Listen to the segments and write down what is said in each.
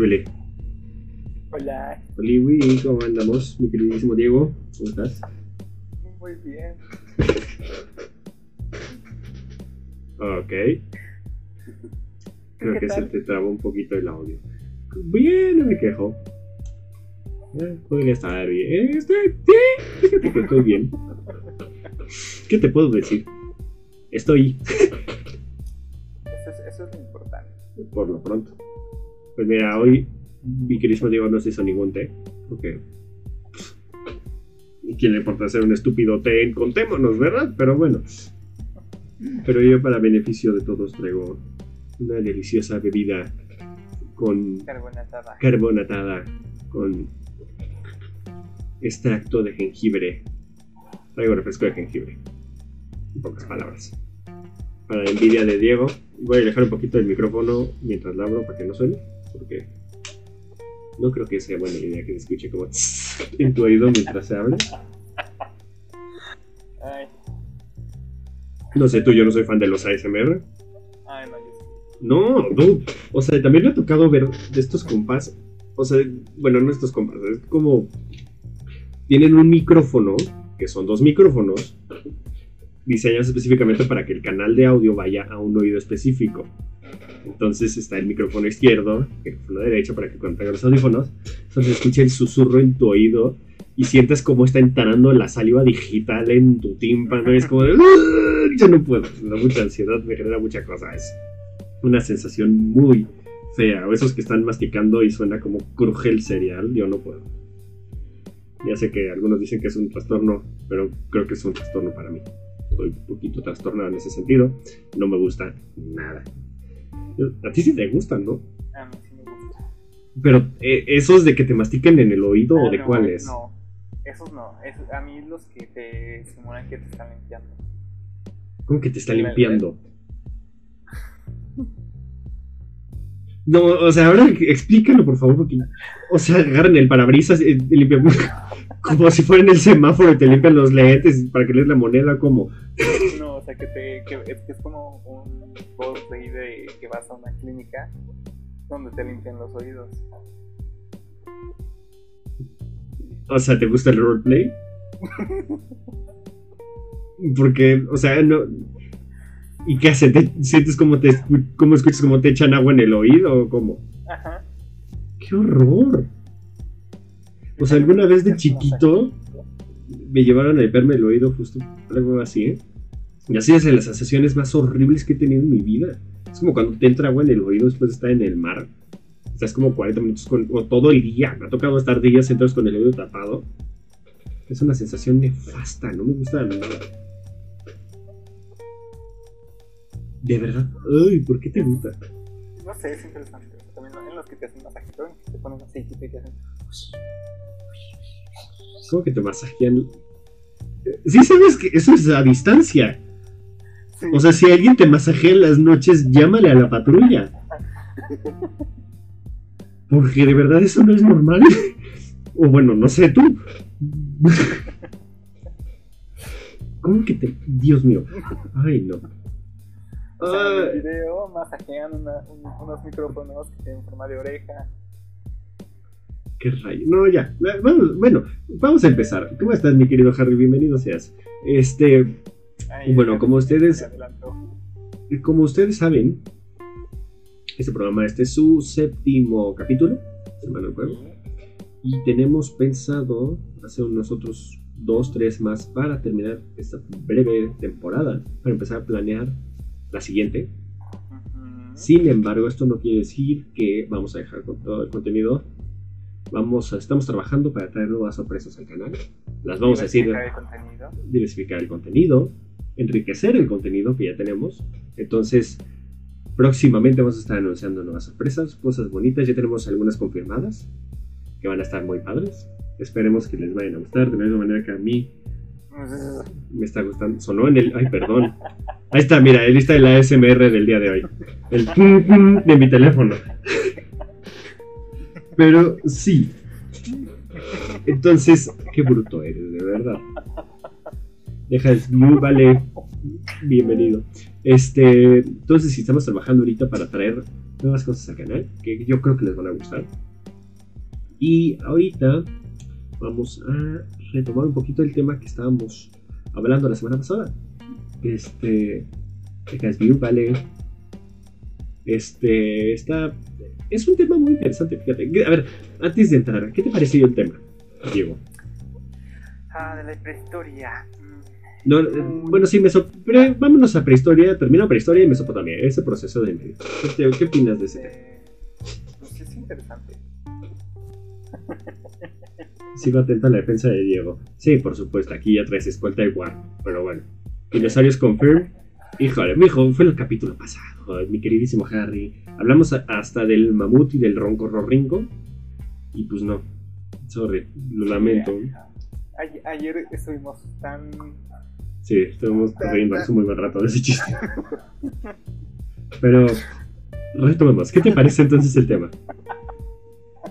Hola. Hola, ¿cómo andamos? Mi queridísimo Diego, ¿cómo estás? Muy bien. Ok. Creo que se te trabó un poquito el audio. Bien, no me quejo. Eh, podría estar bien. Estoy, sí, fíjate que estoy bien. ¿Qué te puedo decir? Estoy. Eso es, eso es lo importante. Por lo pronto. Pues mira, hoy mi queridísimo Diego no se hizo ningún té. Porque. ¿Y quién le importa hacer un estúpido té contémonos, verdad? Pero bueno. Pero yo, para beneficio de todos, traigo una deliciosa bebida con Carbonatada. carbonatada, con extracto de jengibre. Traigo refresco de jengibre. En pocas palabras. Para la envidia de Diego, voy a alejar un poquito el micrófono mientras lo abro para que no suene. Porque no creo que sea buena idea que se escuche como en tu oído mientras se habla. Ay, No sé, tú, yo no soy fan de los ASMR. ay, no. No, no. O sea, también me ha tocado ver de estos compas. O sea, bueno, no estos compas. Es como. Tienen un micrófono, que son dos micrófonos, diseñados específicamente para que el canal de audio vaya a un oído específico. Entonces está el micrófono izquierdo, el micrófono derecho, para que tengas los audífonos, entonces escuche el susurro en tu oído y sientas cómo está entrando la saliva digital en tu tímpano. Es como de. "Ah, Yo no puedo. Me da mucha ansiedad, me genera mucha cosa. Es una sensación muy fea. O esos que están masticando y suena como cruje el cereal, yo no puedo. Ya sé que algunos dicen que es un trastorno, pero creo que es un trastorno para mí. Estoy un poquito trastornado en ese sentido. No me gusta nada. A ti sí te gustan, ¿no? A mí sí me gusta. Pero eh, esos de que te mastiquen en el oído o Ah, de no, cuáles. No, esos no. esos- a mí los que te simulan que te están limpiando. ¿Cómo que te está limpiando? No, o sea, ahora explícalo por favor, porque, o sea, agarran el parabrisas y y limpian como si fuera en el semáforo y te limpian los lentes para que lees la moneda, como. O sea, que, te, que es, que es como un post ahí de que vas a una clínica donde te limpian los oídos. O sea, ¿te gusta el roleplay? Porque, o sea, no. ¿Y qué hace? ¿Te sientes como te escu- cómo escuchas como te echan agua en el oído o cómo? Ajá. ¡Qué horror! O sea, alguna vez de chiquito me llevaron a limpiarme el oído justo algo así, ¿eh? Y así es de las sensaciones más horribles que he tenido en mi vida. Es como cuando te entra agua en el oído después de estar en el mar. Estás como 40 minutos con, o todo el día. Me ha tocado estar días sentados con el oído tapado. Es una sensación nefasta, no me gusta nada. De verdad. Ay, ¿por qué te gusta? No sé, es interesante. También en los que te hacen masajito, te ponen aceitito y te hacen. ¿Cómo que te masajean? Sí sabes que eso es a distancia. Sí. O sea, si alguien te masajea en las noches, llámale a la patrulla. Porque de verdad eso no es normal. O bueno, no sé tú. ¿Cómo que te... Dios mío. Ay, no. O sea, en el video masajean una- un- unos micrófonos que tienen forma de oreja. qué rayo. No, ya. Vamos, bueno, vamos a empezar. ¿Cómo estás, mi querido Harry? Bienvenido seas. Este, Bueno, como ustedes- como ustedes saben, este programa, este es su séptimo capítulo, mal no recuerdo. Y tenemos pensado hacer unos otros dos, tres más para terminar esta breve temporada, para empezar a planear la siguiente. Sin embargo, esto no quiere decir que vamos a dejar con todo el contenido. Vamos a, estamos trabajando para traer nuevas sorpresas al canal. Las vamos a decir, Diversificar el contenido. Enriquecer el contenido que ya tenemos. Entonces, próximamente vamos a estar anunciando nuevas sorpresas, cosas bonitas. Ya tenemos algunas confirmadas que van a estar muy padres. Esperemos que les vayan a gustar de la misma manera que a mí me está gustando. Sonó en el. Ay, perdón. Ahí está, mira, ahí está el ASMR del día de hoy. El pum, pum de mi teléfono. Pero sí. Entonces, qué bruto eres, de verdad. Deja el vale. Bienvenido. Este, entonces, estamos trabajando ahorita para traer nuevas cosas al canal que yo creo que les van a gustar. Y ahorita vamos a retomar un poquito el tema que estábamos hablando la semana pasada. Este. View, vale. Este. Está. Es un tema muy interesante, fíjate. A ver, antes de entrar, ¿qué te pareció el tema, Diego? Ah, de la prehistoria. No, eh, bueno, sí, Meso, pero vámonos a prehistoria, termino prehistoria y Mesopotamia, ese proceso de medio. ¿Qué, qué opinas de ese tema? Pues es interesante. Sigo atento a la defensa de Diego. Sí, por supuesto, aquí ya traes escolta igual, pero bueno. Dinosaurios Confirm. Híjole, mi hijo, fue el capítulo pasado, mi queridísimo Harry. Hablamos hasta del mamut y del ronco ringo. Y pues no. Sorry, lo lamento. Ayer estuvimos tan Sí, estuvimos riendo hace muy buen rato de ese chiste. Pero, retomemos. ¿Qué te parece entonces el tema?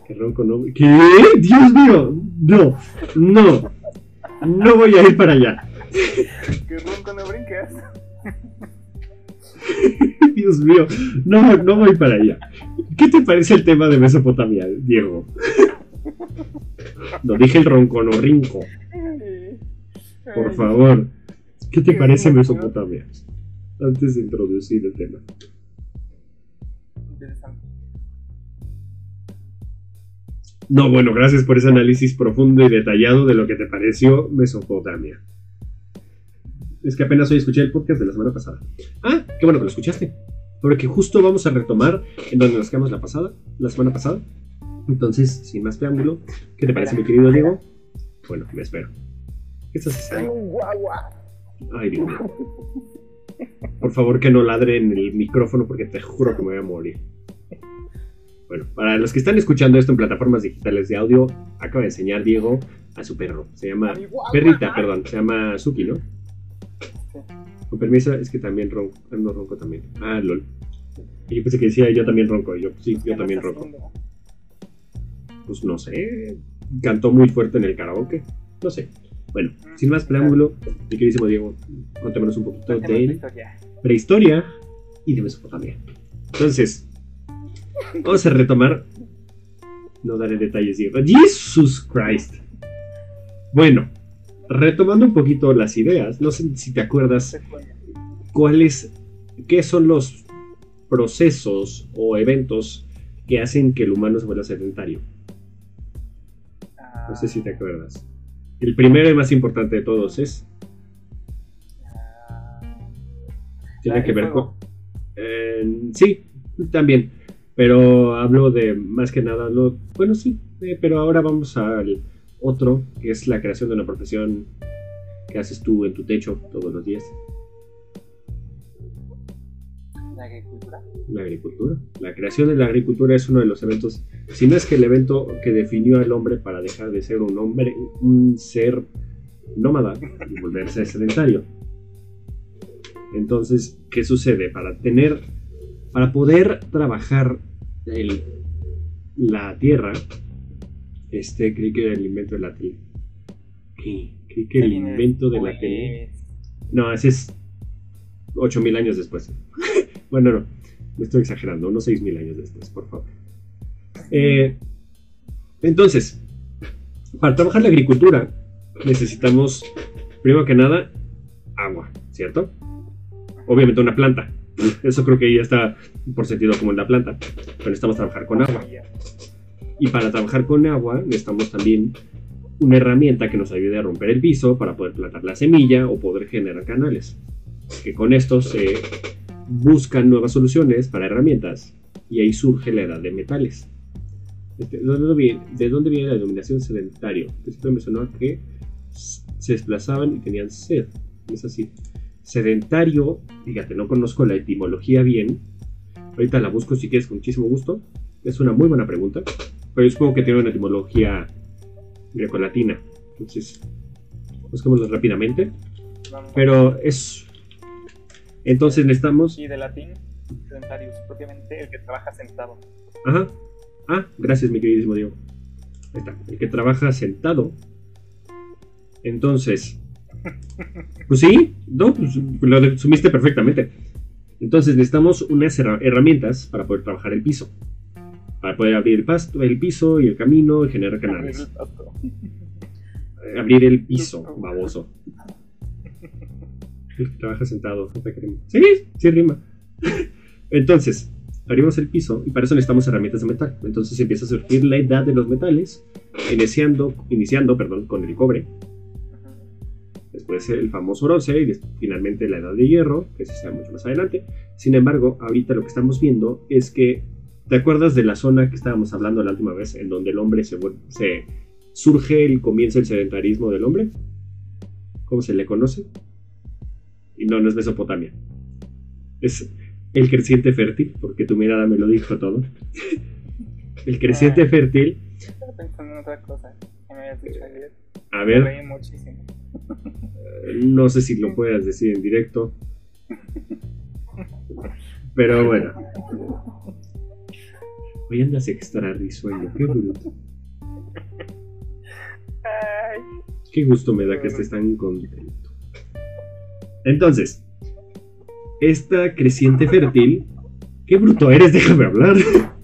Que ronco no. ¿Qué? ¡Dios mío! No, no. No voy a ir para allá. Que ronco no brinques. Dios mío, no, no voy para allá. ¿Qué te parece el tema de Mesopotamia, Diego? Lo dije el ronco, no rinco. Por favor. ¿Qué te parece Mesopotamia? Antes de introducir el tema. Interesante. No, bueno, gracias por ese análisis profundo y detallado de lo que te pareció Mesopotamia. Es que apenas hoy escuché el podcast de la semana pasada. Ah, qué bueno que lo escuchaste. Porque justo vamos a retomar en donde nos quedamos la pasada, la semana pasada. Entonces, sin más preámbulo, ¿qué te parece, mi querido Diego? Bueno, me espero. ¿Qué estás haciendo? Ay, Dios mío. Por favor, que no ladre en el micrófono porque te juro que me voy a morir. Bueno, para los que están escuchando esto en plataformas digitales de audio, acaba de enseñar Diego a su perro. Se llama. Perrita, perdón. Se llama Suki, ¿no? Con permiso, es que también ronco. No ronco también. Ah, lol. Y yo pensé que decía yo también ronco. Y yo, sí, yo también ronco. Pues no sé. Cantó muy fuerte en el karaoke. No sé. Bueno, sin más preámbulo, mi queridísimo Diego, contémonos un poquito de prehistoria y de Mesopotamia. Entonces, vamos a retomar. No daré detalles, Diego. ¡Jesus Christ! Bueno, retomando un poquito las ideas, no sé si te acuerdas cuáles, qué son los procesos o eventos que hacen que el humano se vuelva sedentario. No sé si te acuerdas. El primero y más importante de todos es. Tiene que ver con. Eh, sí, también. Pero hablo de más que nada. Lo, bueno, sí. Eh, pero ahora vamos al otro, que es la creación de una profesión que haces tú en tu techo todos los días. La agricultura. La agricultura. La creación de la agricultura es uno de los eventos, si no es que el evento que definió al hombre para dejar de ser un hombre, un ser nómada y volverse sedentario. Entonces, ¿qué sucede? Para tener, para poder trabajar el, la tierra, este, creí que el invento de la tele. Creí que el invento de la tele. No, ese es 8000 años después. Bueno, no, me estoy exagerando, unos 6.000 años después, por favor. Eh, entonces, para trabajar la agricultura necesitamos, primero que nada, agua, ¿cierto? Obviamente una planta. Eso creo que ya está por sentido como en la planta. Pero necesitamos trabajar con agua. Y para trabajar con agua necesitamos también una herramienta que nos ayude a romper el piso para poder plantar la semilla o poder generar canales. Que con esto se buscan nuevas soluciones para herramientas y ahí surge la edad de metales. Este, ¿De dónde viene, la denominación sedentario? Esto mencionó que se desplazaban y tenían sed. Es así. Sedentario, fíjate, no conozco la etimología bien. Ahorita la busco si quieres con muchísimo gusto. Es una muy buena pregunta. Pero yo supongo que tiene una etimología grecolatina. Entonces, busquémosla rápidamente. Pero es entonces necesitamos. Y de latín, sedentarius, propiamente el que trabaja sentado. Ajá. Ah, gracias, mi queridísimo Diego. Ahí está. El que trabaja sentado. Entonces. Pues sí, no, pues lo sumiste perfectamente. Entonces necesitamos unas herra- herramientas para poder trabajar el piso. Para poder abrir el, pasto, el piso y el camino y generar Abrir el canales. Abrir el piso, baboso. Trabaja sentado, no te queremos. Sí, sí rima. Entonces, abrimos el piso y para eso necesitamos herramientas de metal. Entonces empieza a surgir la edad de los metales, iniciando, con el cobre, después el famoso bronce y finalmente la edad de hierro, que se está mucho más adelante. Sin embargo, ahorita lo que estamos viendo es que, ¿te acuerdas de la zona que estábamos hablando la última vez, en donde el hombre surge el comienzo del sedentarismo del hombre? ¿Cómo se le conoce? Y no, no es Mesopotamia. Es el creciente fértil, porque tu mirada me lo dijo todo. el creciente Ah. fértil, Estaba pensando en otra cosa que me habías dicho ayer. a Me ver, reí muchísimo. No sé si lo puedas decir en directo. Pero bueno. Hoy andas extra risueño, qué bruto. Ay, Qué gusto me da que estés tan contento. Entonces, esta creciente fértil. Qué bruto eres, déjame hablar.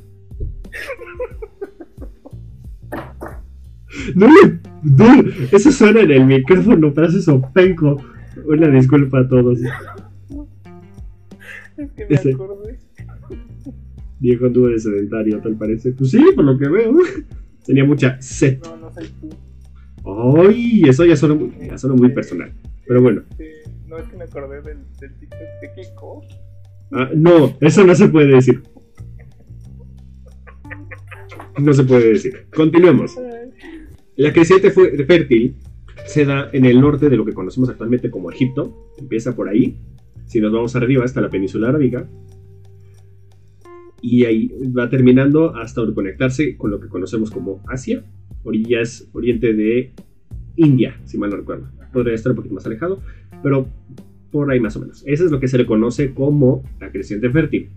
No le. No, eso suena en el micrófono, pero eso es openco. Una disculpa a todos. es que me acordé. Viejo anduvo de sedentario, tal parece. Pues sí, por lo que veo. Tenía mucha sed. No, no soy tú. Ay, eso ya suena muy, ya suena muy personal. Pero bueno. Este, no es que me acordé del, del TikTok de Kiko. Ah, no, eso no se puede decir. No se puede decir. Continuemos. La creciente fue fértil se da en el norte de lo que conocemos actualmente como Egipto. Empieza por ahí. Si nos vamos arriba hasta la península arábiga. Y ahí va terminando hasta conectarse con lo que conocemos como Asia, orillas, oriente de India, si mal no recuerdo. Podría estar un poquito más alejado, pero por ahí más o menos. Eso es lo que se le conoce como la creciente fértil.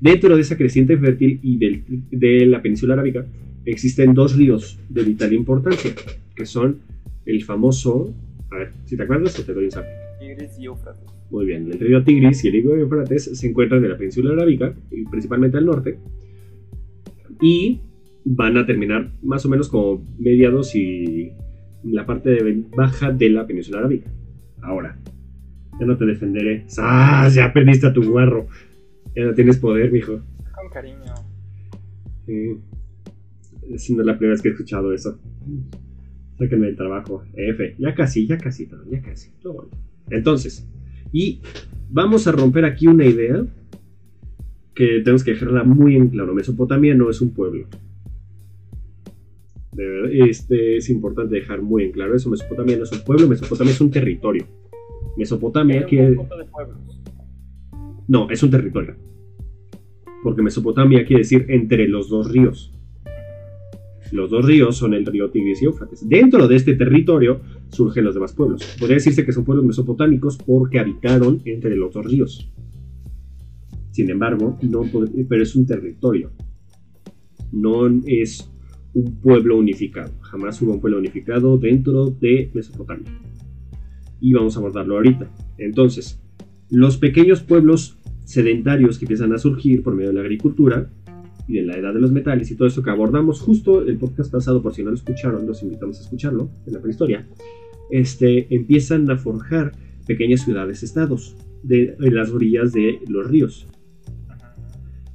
Dentro de esa creciente fértil y del- de la península arábiga existen dos ríos de vital importancia, que son el famoso, a ver, si te acuerdas o te doy un sapo. Tigris y Éufrates. Muy bien, el río Tigris y el río Éufrates se encuentran en la península arábiga, y principalmente al norte, y van a terminar más o menos como mediados y la parte de baja de la península arábiga. Ahora, ya no te defenderé. ¡Ah! Ya perdiste a tu guarro. Ya no tienes poder, mijo. Con cariño. Sí. Es no es la primera vez que he escuchado eso. Sáquenme del trabajo. F. Ya casi, ya casi, ya casi. Todo bueno. Entonces, y vamos a romper aquí una idea que tenemos que dejarla muy en claro. Mesopotamia no es un pueblo. De verdad, este, es importante dejar muy en claro eso. Mesopotamia no es un pueblo, Mesopotamia es un territorio. Mesopotamia pueblos. No, es un territorio. Porque Mesopotamia quiere decir entre los dos ríos. Los dos ríos son el río Tigris y Éufrates. Dentro de este territorio surgen los demás pueblos. Podría decirse que son pueblos mesopotámicos porque habitaron entre los dos ríos. Sin embargo, no pero es un territorio. No es un pueblo unificado. Jamás hubo un pueblo unificado dentro de Mesopotamia. Y vamos a abordarlo ahorita. Entonces, los pequeños pueblos sedentarios que empiezan a surgir por medio de la agricultura y de la edad de los metales y todo eso que abordamos justo el podcast pasado, por si no lo escucharon, los invitamos a escucharlo, en la prehistoria, este, empiezan a forjar pequeñas ciudades-estados de, en las orillas de los ríos.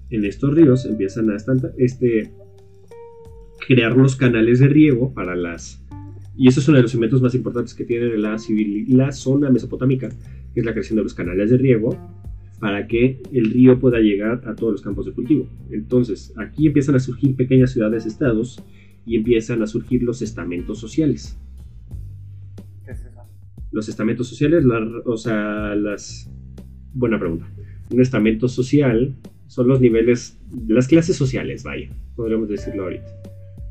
En estos ríos empiezan a este, crear los canales de riego para las... Y eso es uno de los elementos más importantes que tiene la, civil- la zona mesopotámica, que es la creación de los canales de riego para que el río pueda llegar a todos los campos de cultivo. Entonces, aquí empiezan a surgir pequeñas ciudades-estados y empiezan a surgir los estamentos sociales. ¿Qué es eso? Los estamentos sociales, la- o sea, las... Buena pregunta. Un estamento social son los niveles, las clases sociales, vaya, podríamos decirlo ahorita.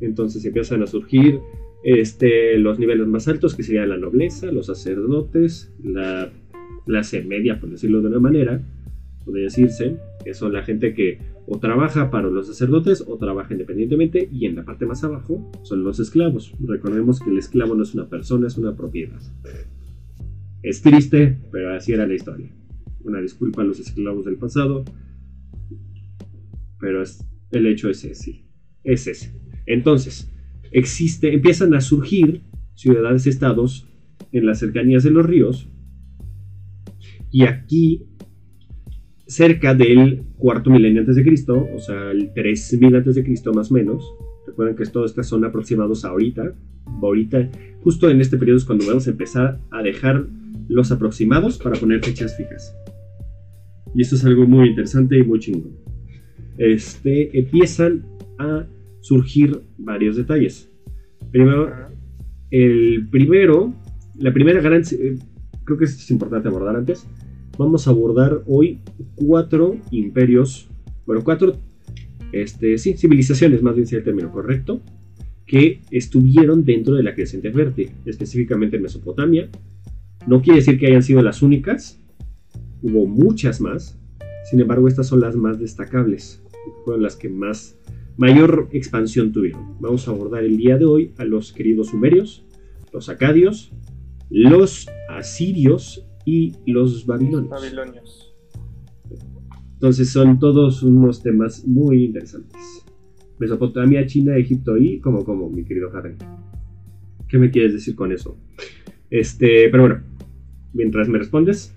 Entonces empiezan a surgir este, los niveles más altos, que serían la nobleza, los sacerdotes, la clase media, por decirlo de una manera, podría decirse, que son la gente que o trabaja para los sacerdotes o trabaja independientemente, y en la parte más abajo son los esclavos. Recordemos que el esclavo no es una persona, es una propiedad. Es triste, pero así era la historia. Una disculpa a los esclavos del pasado. Pero el hecho es ese. Es ese. Entonces, existe, empiezan a surgir ciudades-estados en las cercanías de los ríos. Y aquí, cerca del cuarto milenio antes de Cristo, o sea, el 3000 antes de Cristo más o menos, recuerden que todas estas son aproximados ahorita, ahorita, justo en este periodo es cuando vamos a empezar a dejar los aproximados para poner fechas fijas. Y esto es algo muy interesante y muy chingón. Este, empiezan a surgir varios detalles. Primero, el primero, la primera gran, eh, creo que esto es importante abordar antes. Vamos a abordar hoy cuatro imperios, bueno, cuatro, este, sí, civilizaciones, más bien sea el término correcto, que estuvieron dentro de la creciente fértil, específicamente en Mesopotamia. No quiere decir que hayan sido las únicas, hubo muchas más, sin embargo estas son las más destacables, fueron las que más mayor expansión tuvieron. Vamos a abordar el día de hoy a los queridos sumerios, los acadios, los asirios y los babilonios. Babilonios. Entonces son todos unos temas muy interesantes. Mesopotamia, China, Egipto y como como, mi querido Harry. ¿Qué me quieres decir con eso? Este, pero bueno, mientras me respondes,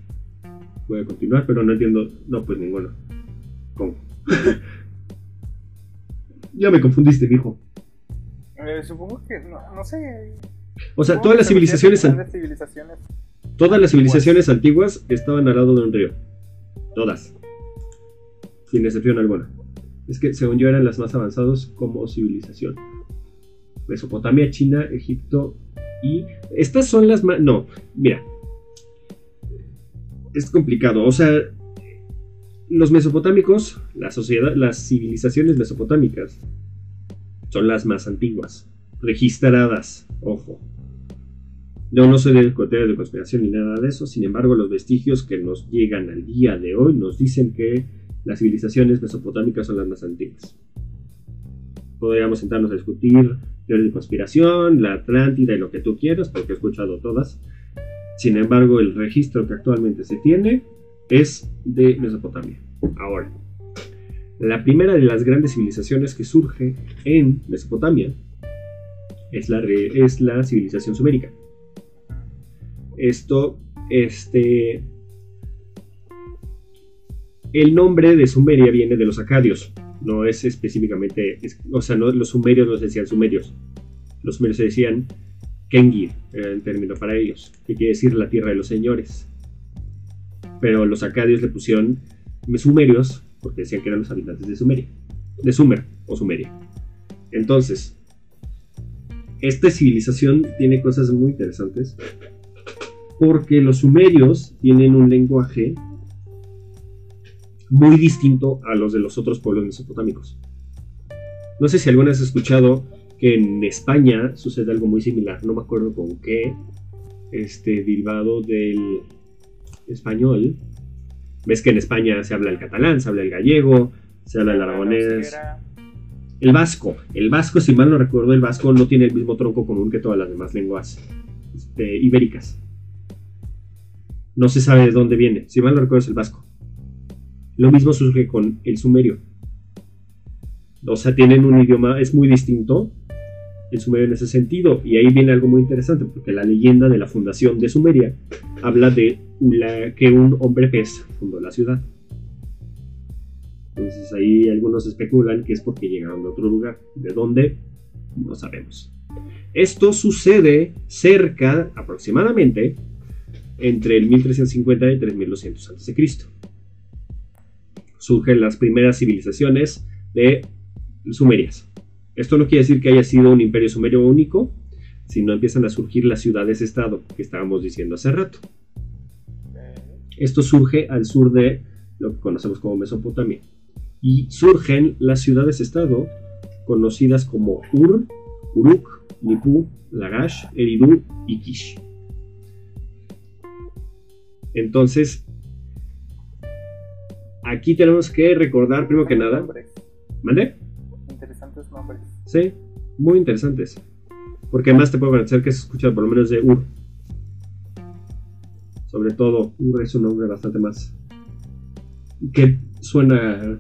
voy a continuar, pero no entiendo. No, pues ninguno. ¿Cómo? ya me confundiste, mijo. Eh, supongo que, no, no sé. O sea, todas las civilizaciones, grandes civilizaciones. todas las civilizaciones antiguas estaban al lado de un río. Todas. Sin excepción alguna. Es que según yo eran las más avanzadas como civilización. Mesopotamia, China, Egipto y... Estas son las más... No, mira. Es complicado. O sea, los mesopotámicos, la sociedad, las civilizaciones mesopotámicas son las más antiguas. Registradas, ojo. Yo no soy de teorías de conspiración ni nada de eso, sin embargo los vestigios que nos llegan al día de hoy nos dicen que las civilizaciones mesopotámicas son las más antiguas. Podríamos sentarnos a discutir teorías de conspiración, la Atlántida y lo que tú quieras, porque he escuchado todas. Sin embargo, el registro que actualmente se tiene es de Mesopotamia. Ahora, la primera de las grandes civilizaciones que surge en Mesopotamia es la, es la civilización sumérica. Esto, este. El nombre de Sumeria viene de los acadios. No es específicamente. es- o sea, no, los sumerios no se decían sumerios. Los sumerios se decían Kengir, era el término para ellos, que quiere decir la tierra de los señores. Pero los acadios le pusieron sumerios porque decían que eran los habitantes de Sumeria. De Sumer o Sumeria. Entonces, esta civilización tiene cosas muy interesantes porque los sumerios tienen un lenguaje muy distinto a los de los otros pueblos mesopotámicos. No sé si alguna vez has escuchado que en España sucede algo muy similar, no me acuerdo con qué, este, derivado del español. Ves que en España se habla el catalán, se habla el gallego, se habla el aragonés, el vasco. El vasco, si mal no recuerdo, el vasco no tiene el mismo tronco común que todas las demás lenguas este, ibéricas. No se sabe de dónde viene. Si mal no recuerdo, es el vasco. Lo mismo surge con el sumerio. O sea, tienen un idioma, es muy distinto el sumerio en ese sentido. Y ahí viene algo muy interesante, porque la leyenda de la fundación de Sumeria habla de que un hombre pez fundó la ciudad. Entonces ahí algunos especulan que es porque llegaron de otro lugar. ¿De dónde? No sabemos. Esto sucede cerca, aproximadamente, entre el 1350 y 3200 a.C. Surgen las primeras civilizaciones de Sumerias. Esto no quiere decir que haya sido un imperio sumerio único, sino empiezan a surgir las ciudades-estado que estábamos diciendo hace rato. Esto surge al sur de lo que conocemos como Mesopotamia. Y surgen las ciudades-estado conocidas como Ur, Uruk, Nipu, Lagash, Eridu y Kish. Entonces, aquí tenemos que recordar, primero que nada, ¿mande? Interesantes nombres. Sí, muy interesantes. Porque además te puedo parecer que has escuchado por lo menos de Ur. Sobre todo, Ur es un nombre bastante más que suena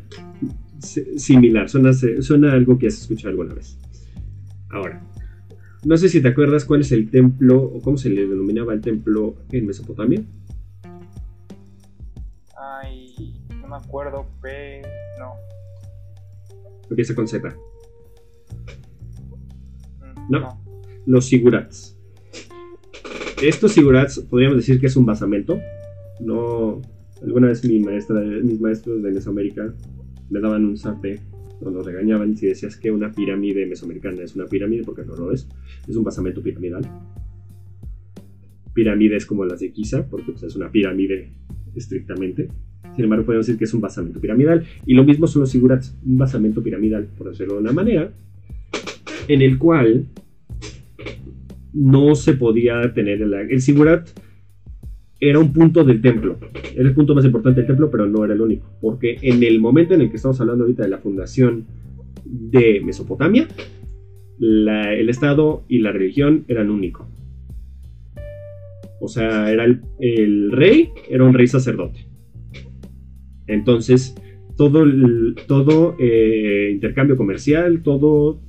si- similar, suena, suena algo que has escuchado alguna vez. Ahora, no sé si te acuerdas cuál es el templo o cómo se le denominaba el templo en Mesopotamia. Ay, no me acuerdo, pero. No. Empieza con Z. Mm, No. Los sigurats. Estos sigurats podríamos decir que es un basamento. No. Alguna vez mi maestra, mis maestros de Mesoamérica me daban un zape cuando regañaban si decías que una pirámide mesoamericana es una pirámide, porque no lo es. Es un basamento piramidal. Pirámides como las de Giza, porque pues, es una pirámide estrictamente. Sin embargo, podemos decir que es un basamento piramidal. Y lo mismo son los sigurats, un basamento piramidal, por decirlo de una manera, en el cual no se podía tener el, el sigurat era un punto del templo. Era el punto más importante del templo pero no era el único porque en el momento en el que estamos hablando ahorita de la fundación de Mesopotamia el estado y la religión eran único. O sea era el, el rey era un rey sacerdote. Entonces todo el- todo eh, intercambio comercial todo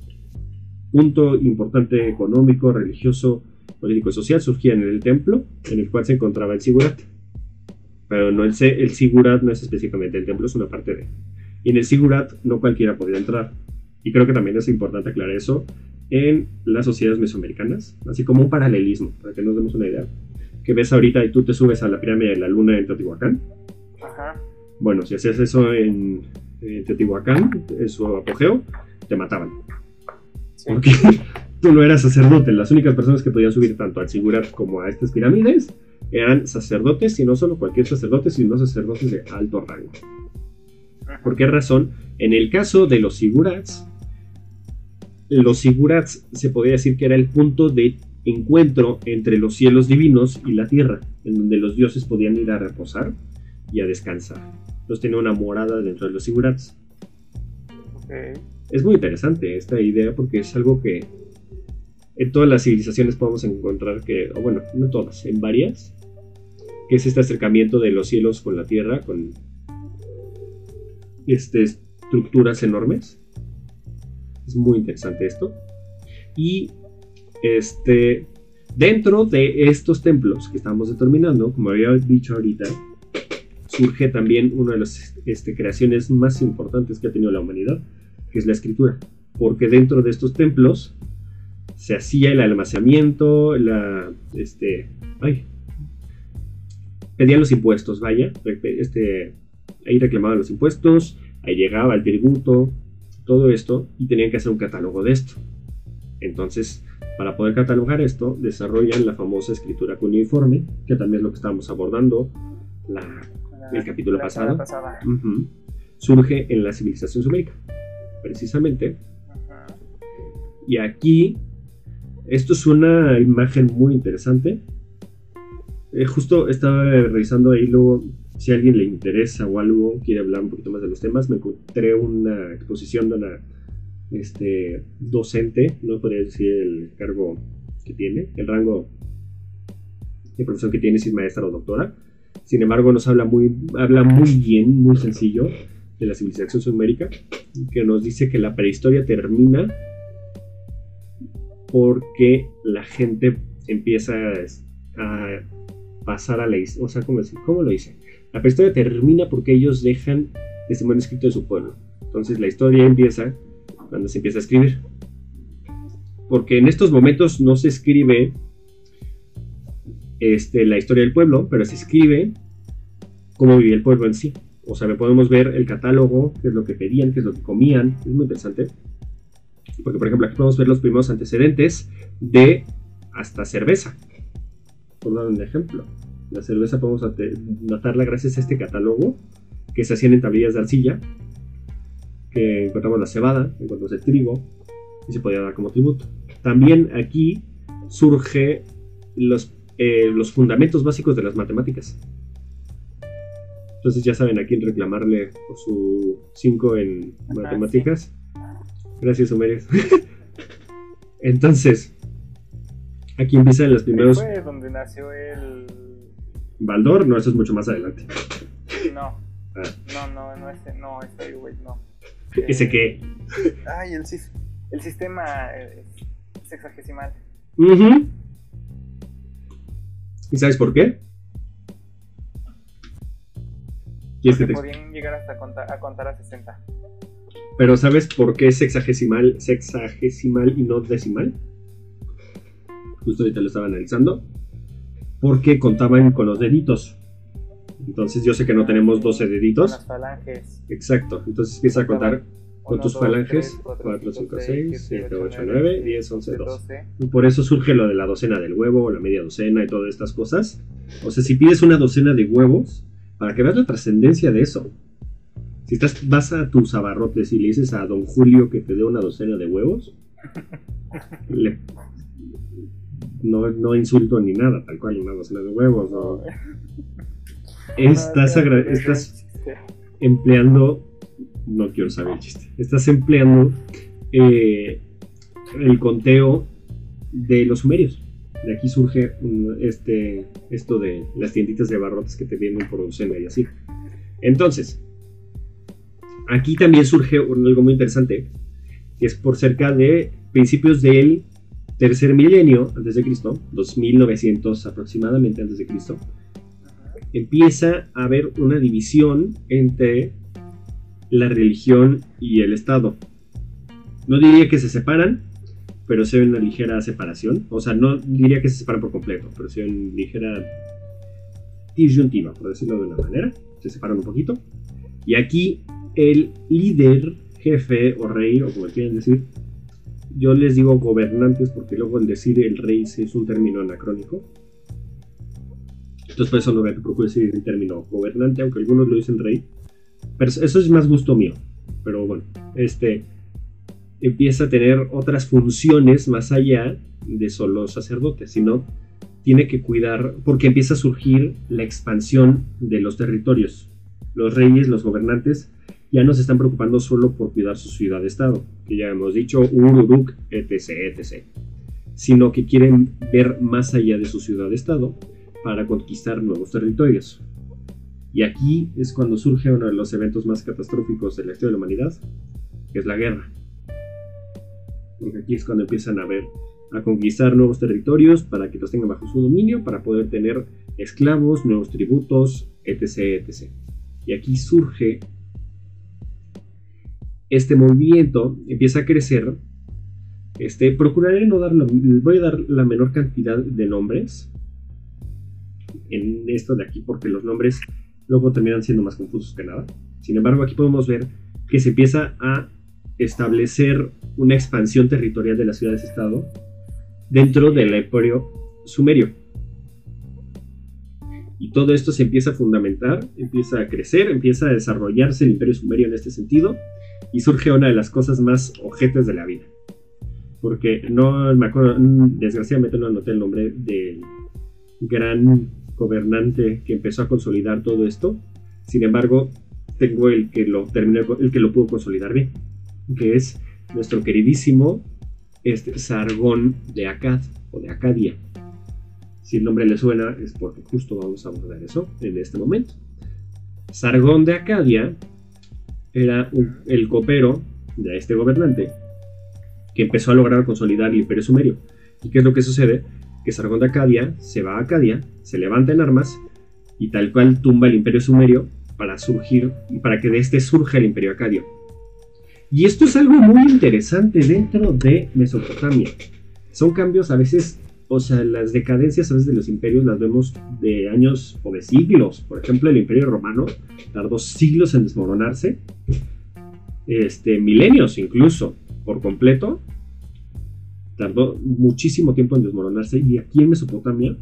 punto importante económico, religioso, político y social surgía en el templo en el cual se encontraba el sigurat. Pero no el, el sigurat no es específicamente el templo, es una parte de. Y en el sigurat no cualquiera podía entrar. Y creo que también es importante aclarar eso en las sociedades mesoamericanas, así como un paralelismo, para que nos demos una idea. Que ves ahorita y tú te subes a la pirámide de la luna en Teotihuacán. Ajá. Bueno, si hacías eso en, en Teotihuacán, en su apogeo, te mataban. Sí. Porque tú no eras sacerdote. Las únicas personas que podían subir tanto al Sigurat como a estas pirámides eran sacerdotes, y no solo cualquier sacerdote, sino sacerdotes de alto rango. ¿Por qué razón? En el caso de los Sigurats, los Sigurats se podría decir que era el punto de encuentro entre los cielos divinos y la tierra, en donde los dioses podían ir a reposar y a descansar. Entonces tenía una morada dentro de los Sigurats. Ok. Es muy interesante esta idea porque es algo que en todas las civilizaciones podemos encontrar que, o bueno, no todas, en varias, que es este acercamiento de los cielos con la tierra, con este, estructuras enormes. Es muy interesante esto. Y este, dentro de estos templos que estamos determinando, como había dicho ahorita, surge también una de las este, creaciones más importantes que ha tenido la humanidad, que es la escritura. Porque dentro de estos templos se hacía el almacenamiento, la, este, ay, pedían los impuestos, vaya, este, ahí reclamaban los impuestos, ahí llegaba el tributo, todo esto, y tenían que hacer un catálogo de esto. Entonces, para poder catalogar esto, desarrollan la famosa escritura cuneiforme, que también es lo que estábamos abordando la, el capítulo La pasado. surge en la civilización sumérica, precisamente. Ajá. Y aquí, esto es una imagen muy interesante. Eh, justo estaba revisando ahí luego, si a alguien le interesa o algo, quiere hablar un poquito más de los temas, me encontré una exposición de una este, docente, no podría decir el cargo que tiene, el rango de profesión que tiene, si es maestra o doctora. Sin embargo, nos habla muy, habla muy bien, muy sencillo de la civilización sumérica, que nos dice que la prehistoria termina porque la gente empieza a pasar a la historia. O sea, ¿cómo, lo dice? La prehistoria termina porque ellos dejan testimonio escrito de su pueblo. Entonces la historia empieza cuando se empieza a escribir. Porque en estos momentos no se escribe este, la historia del pueblo, pero se escribe cómo vivía el pueblo en sí. O sea, podemos ver el catálogo, qué es lo que pedían, qué es lo que comían. Es muy interesante. Porque, por ejemplo, aquí podemos ver los primeros antecedentes de hasta cerveza. Por dar un ejemplo. La cerveza podemos notarla gracias a este catálogo que se hacían en tablillas de arcilla. Que encontramos la cebada, encontramos el trigo y se podía dar como tributo. También aquí surge los, eh, los fundamentos básicos de las matemáticas. Entonces ya saben a quién reclamarle por su 5 en Ajá, matemáticas. Gracias, Sumerios. Entonces, aquí empiezan los primeros. fue donde nació el. Baldor, no, eso es mucho más adelante. No. Ah. No, no, no ese, no, ese, güey, no. ¿Ese Eh, qué? Ay, el, el sistema eh, sexagesimal. Ujú. ¿Y sabes por qué? Que te- podían llegar hasta contar, a contar a 60. Pero ¿sabes por qué es sexagesimal, sexagesimal y no decimal? Justo ahorita lo estaba analizando. Porque contaban con los deditos. Entonces yo sé que no tenemos 12 Con deditos. las falanges. Exacto. Entonces empieza a contar con Uno, tus dos, falanges. tres, cuatro, 4, cinco, 5, seis, 6, siete, 7, ocho, 8, nueve, 9, 10, 11, 12. 12. Y por eso surge lo de la docena del huevo la media docena y todas estas cosas. O sea, si pides una docena de huevos, para que veas la trascendencia de eso. Si estás, vas a tus abarrotes y le dices a don Julio que te dé una docena de huevos, le- no, no insulto ni nada, tal cual, una docena de huevos. No. Estás, empleando, no quiero saber el chiste, estás empleando eh, el conteo de los sumerios. De aquí surge un- este, esto de las tienditas de barrotes que te vienen por docena y así. Entonces, aquí también surge algo muy interesante, que es por cerca de principios del tercer milenio antes de Cristo, 2900 aproximadamente antes de Cristo, empieza a haber una división entre la religión y el Estado. No diría que se separan, pero se ve una ligera separación. O sea, no diría que se separan por completo, pero se ve una ligera disyuntiva, por decirlo de una manera. Se separan un poquito. Y aquí el líder, jefe o rey, o como quieran decir, yo les digo gobernantes porque luego el decir el rey es un término anacrónico. Entonces por eso no me procuro decir el término gobernante, aunque algunos lo dicen rey. Pero eso es más gusto mío. Pero bueno, este empieza a tener otras funciones más allá de solo sacerdotes, sino tiene que cuidar, porque empieza a surgir la expansión de los territorios. Los reyes, los gobernantes, ya no se están preocupando solo por cuidar su ciudad-estado, que ya hemos dicho, Ur, Uruk, etc., etc., sino que quieren ver más allá de su ciudad-estado para conquistar nuevos territorios. Y aquí es cuando surge uno de los eventos más catastróficos de la historia de la humanidad, que es la guerra. Porque aquí es cuando empiezan a ver a conquistar nuevos territorios para que los tengan bajo su dominio, para poder tener esclavos, nuevos tributos, etc. etc. Y aquí surge este movimiento, empieza a crecer. Este, procuraré no dar, voy a dar la menor cantidad de nombres en esto de aquí, porque los nombres luego terminan siendo más confusos que nada. Sin embargo, aquí podemos ver que se empieza a establecer una expansión territorial de las ciudades-estado dentro del imperio sumerio. Y todo esto se empieza a fundamentar, empieza a crecer, empieza a desarrollarse el imperio sumerio en este sentido y surge una de las cosas más ojetes de la vida. Porque no me acuerdo, desgraciadamente no anoté el nombre del gran gobernante que empezó a consolidar todo esto. Sin embargo, tengo el que lo terminó, el que lo pudo consolidar bien, que es nuestro queridísimo este, Sargón de Akkad o de Acadia. Si el nombre le suena es porque justo vamos a abordar eso en este momento. Sargón de Acadia era el copero de este gobernante que empezó a lograr consolidar el imperio sumerio. ¿Y qué es lo que sucede? Que Sargón de Acadia se va a Acadia, se levanta en armas y tal cual tumba el imperio sumerio para surgir y para que de este surja el imperio acadio. Y esto es algo muy interesante dentro de Mesopotamia. Son cambios a veces, o sea, las decadencias a veces de los imperios las vemos de años o de siglos. Por ejemplo, el imperio romano tardó siglos en desmoronarse, este, milenios incluso, por completo. Tardó muchísimo tiempo en desmoronarse y aquí en Mesopotamia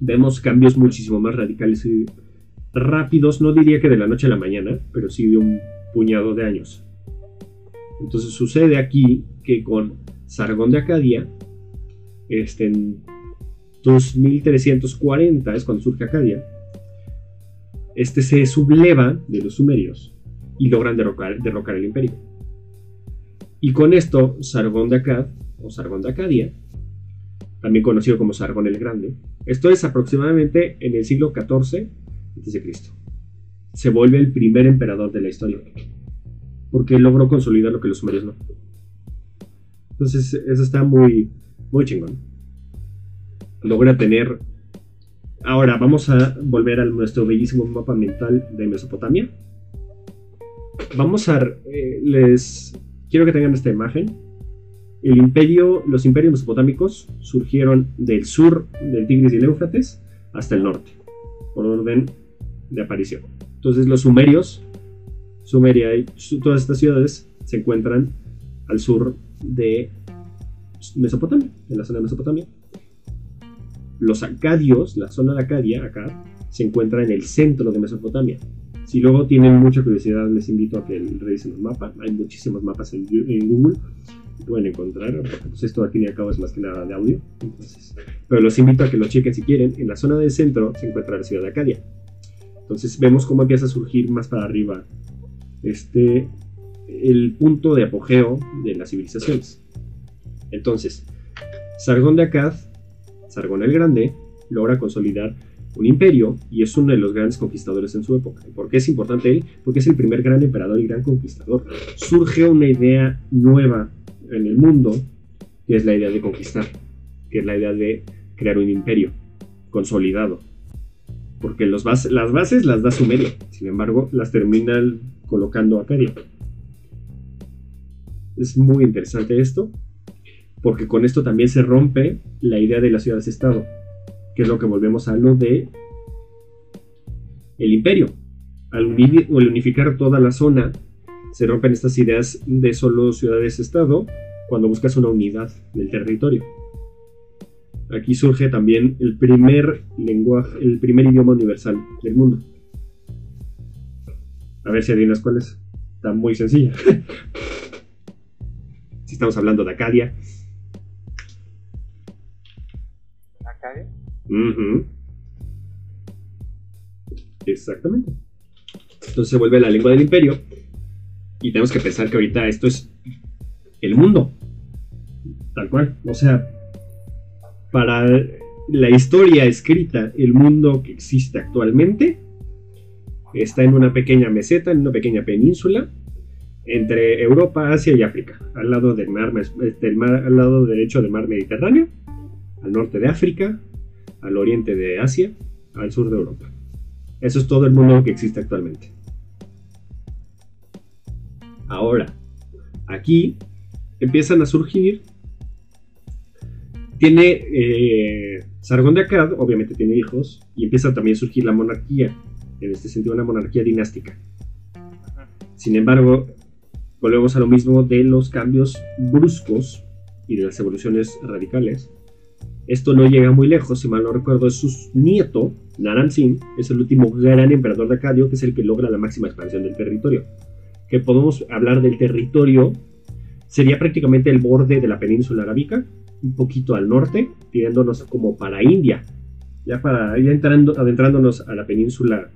vemos cambios muchísimo más radicales y rápidos, no diría que de la noche a la mañana, pero sí de un puñado de años. Entonces sucede aquí que con Sargón de Acadia, este, en 2340 es cuando surge Acadia, este se subleva de los sumerios y logran derrocar, el imperio. Y con esto, Sargón de Akkad, o Sargón de Acadia, también conocido como Sargón el Grande, esto es aproximadamente en el siglo XIV a.C. se vuelve el primer emperador de la historia. Porque logró consolidar lo que los sumerios no. Entonces, eso está muy, muy chingón. Logra tener. Ahora, vamos a volver a nuestro bellísimo mapa mental de Mesopotamia. Vamos a. Eh, les. Quiero que tengan esta imagen. El imperio, los imperios mesopotámicos surgieron del sur del Tigris y el Éufrates hasta el norte, por orden de aparición. Entonces los sumerios, Sumeria y todas estas ciudades se encuentran al sur de Mesopotamia, en la zona de Mesopotamia. Los acadios, la zona de Acadia, acá, se encuentra en el centro de Mesopotamia. Si luego tienen mucha curiosidad, les invito a que revisen el mapa. Hay muchísimos mapas en, Google pueden encontrar, porque pues esto al fin y cabo es más que nada de audio. pero los invito a que lo chequen si quieren. En la zona del centro se encuentra la ciudad de Acadia. Entonces vemos cómo empieza a surgir más para arriba este, el punto de apogeo de las civilizaciones. Entonces, Sargón de Akkad, Sargón el Grande, logra consolidar un imperio y es uno de los grandes conquistadores en su época. ¿Por qué es importante él? Porque es el primer gran emperador y gran conquistador. Surge una idea nueva en el mundo, que es la idea de conquistar, que es la idea de crear un imperio consolidado. Porque los las bases las da Sumeria, sin embargo, las termina colocando Acadia. Es muy interesante esto, porque con esto también se rompe la idea de las ciudades-estado, que es lo que volvemos a lo de el imperio. Al, unificar toda la zona, se rompen estas ideas de solo ciudades-estado cuando buscas una unidad del territorio. Aquí surge también el primer lenguaje, el primer idioma universal del mundo. A ver si adivinas cuál es. Está muy sencilla. si estamos hablando de Acadia. ¿Acadia? Exactamente. Entonces se vuelve la lengua del imperio. Y tenemos que pensar que ahorita esto es el mundo. Tal cual. O sea, para la historia escrita, el mundo que existe actualmente está en una pequeña meseta, en una pequeña península entre Europa, Asia y África, al lado del mar, al lado derecho del mar Mediterráneo, al norte de África, al oriente de Asia, al sur de Europa. Eso es todo el mundo que existe actualmente. Ahora, aquí empiezan a surgir tiene eh, Sargón de Akkad, obviamente tiene hijos, y empieza también a surgir la monarquía, en este sentido una monarquía dinástica. Sin embargo, volvemos a lo mismo de los cambios bruscos y de las evoluciones radicales. Esto no llega muy lejos, si mal no recuerdo, es su nieto, Naram Sin, es el último gran emperador de Acadio, que es el que logra la máxima expansión del territorio. Que podemos hablar del territorio, sería prácticamente el borde de la península arábica, un poquito al norte, tirándonos como para India, ya para ya entrando, adentrándonos a la península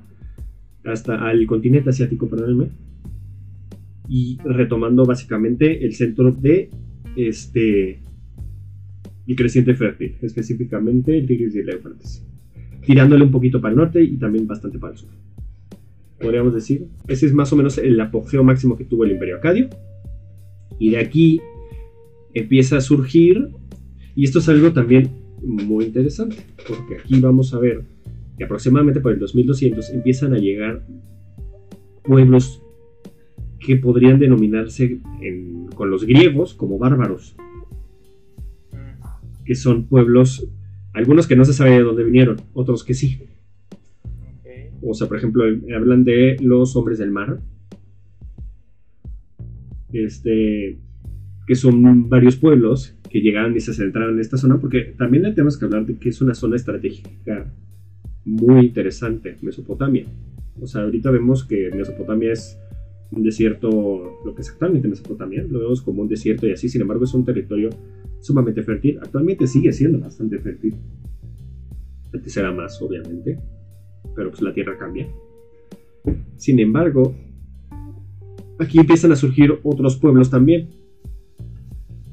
hasta al continente asiático, perdónenme, y retomando básicamente el centro de este y creciente fértil, específicamente el Tigris y el Éufrates, tirándole un poquito para el norte y también bastante para el sur. Podríamos decir, ese es más o menos el apogeo máximo que tuvo el Imperio Acadio. Y de aquí empieza a surgir y esto es algo también muy interesante, porque aquí vamos a ver que aproximadamente por el 2200 empiezan a llegar pueblos que podrían denominarse con los griegos como bárbaros, que son pueblos, algunos que no se sabe de dónde vinieron, otros que sí. O sea, por ejemplo, hablan de los hombres del mar, este, que son varios pueblos que llegaron y se centraron en esta zona, porque también tenemos que hablar de que es una zona estratégica muy interesante, Mesopotamia. O sea, ahorita vemos que Mesopotamia es un desierto, lo que es actualmente Mesopotamia, lo vemos como un desierto y así, sin embargo es un territorio sumamente fértil. Actualmente sigue siendo bastante fértil. Antes era más, obviamente, pero pues la tierra cambia. Sin embargo, aquí empiezan a surgir otros pueblos también,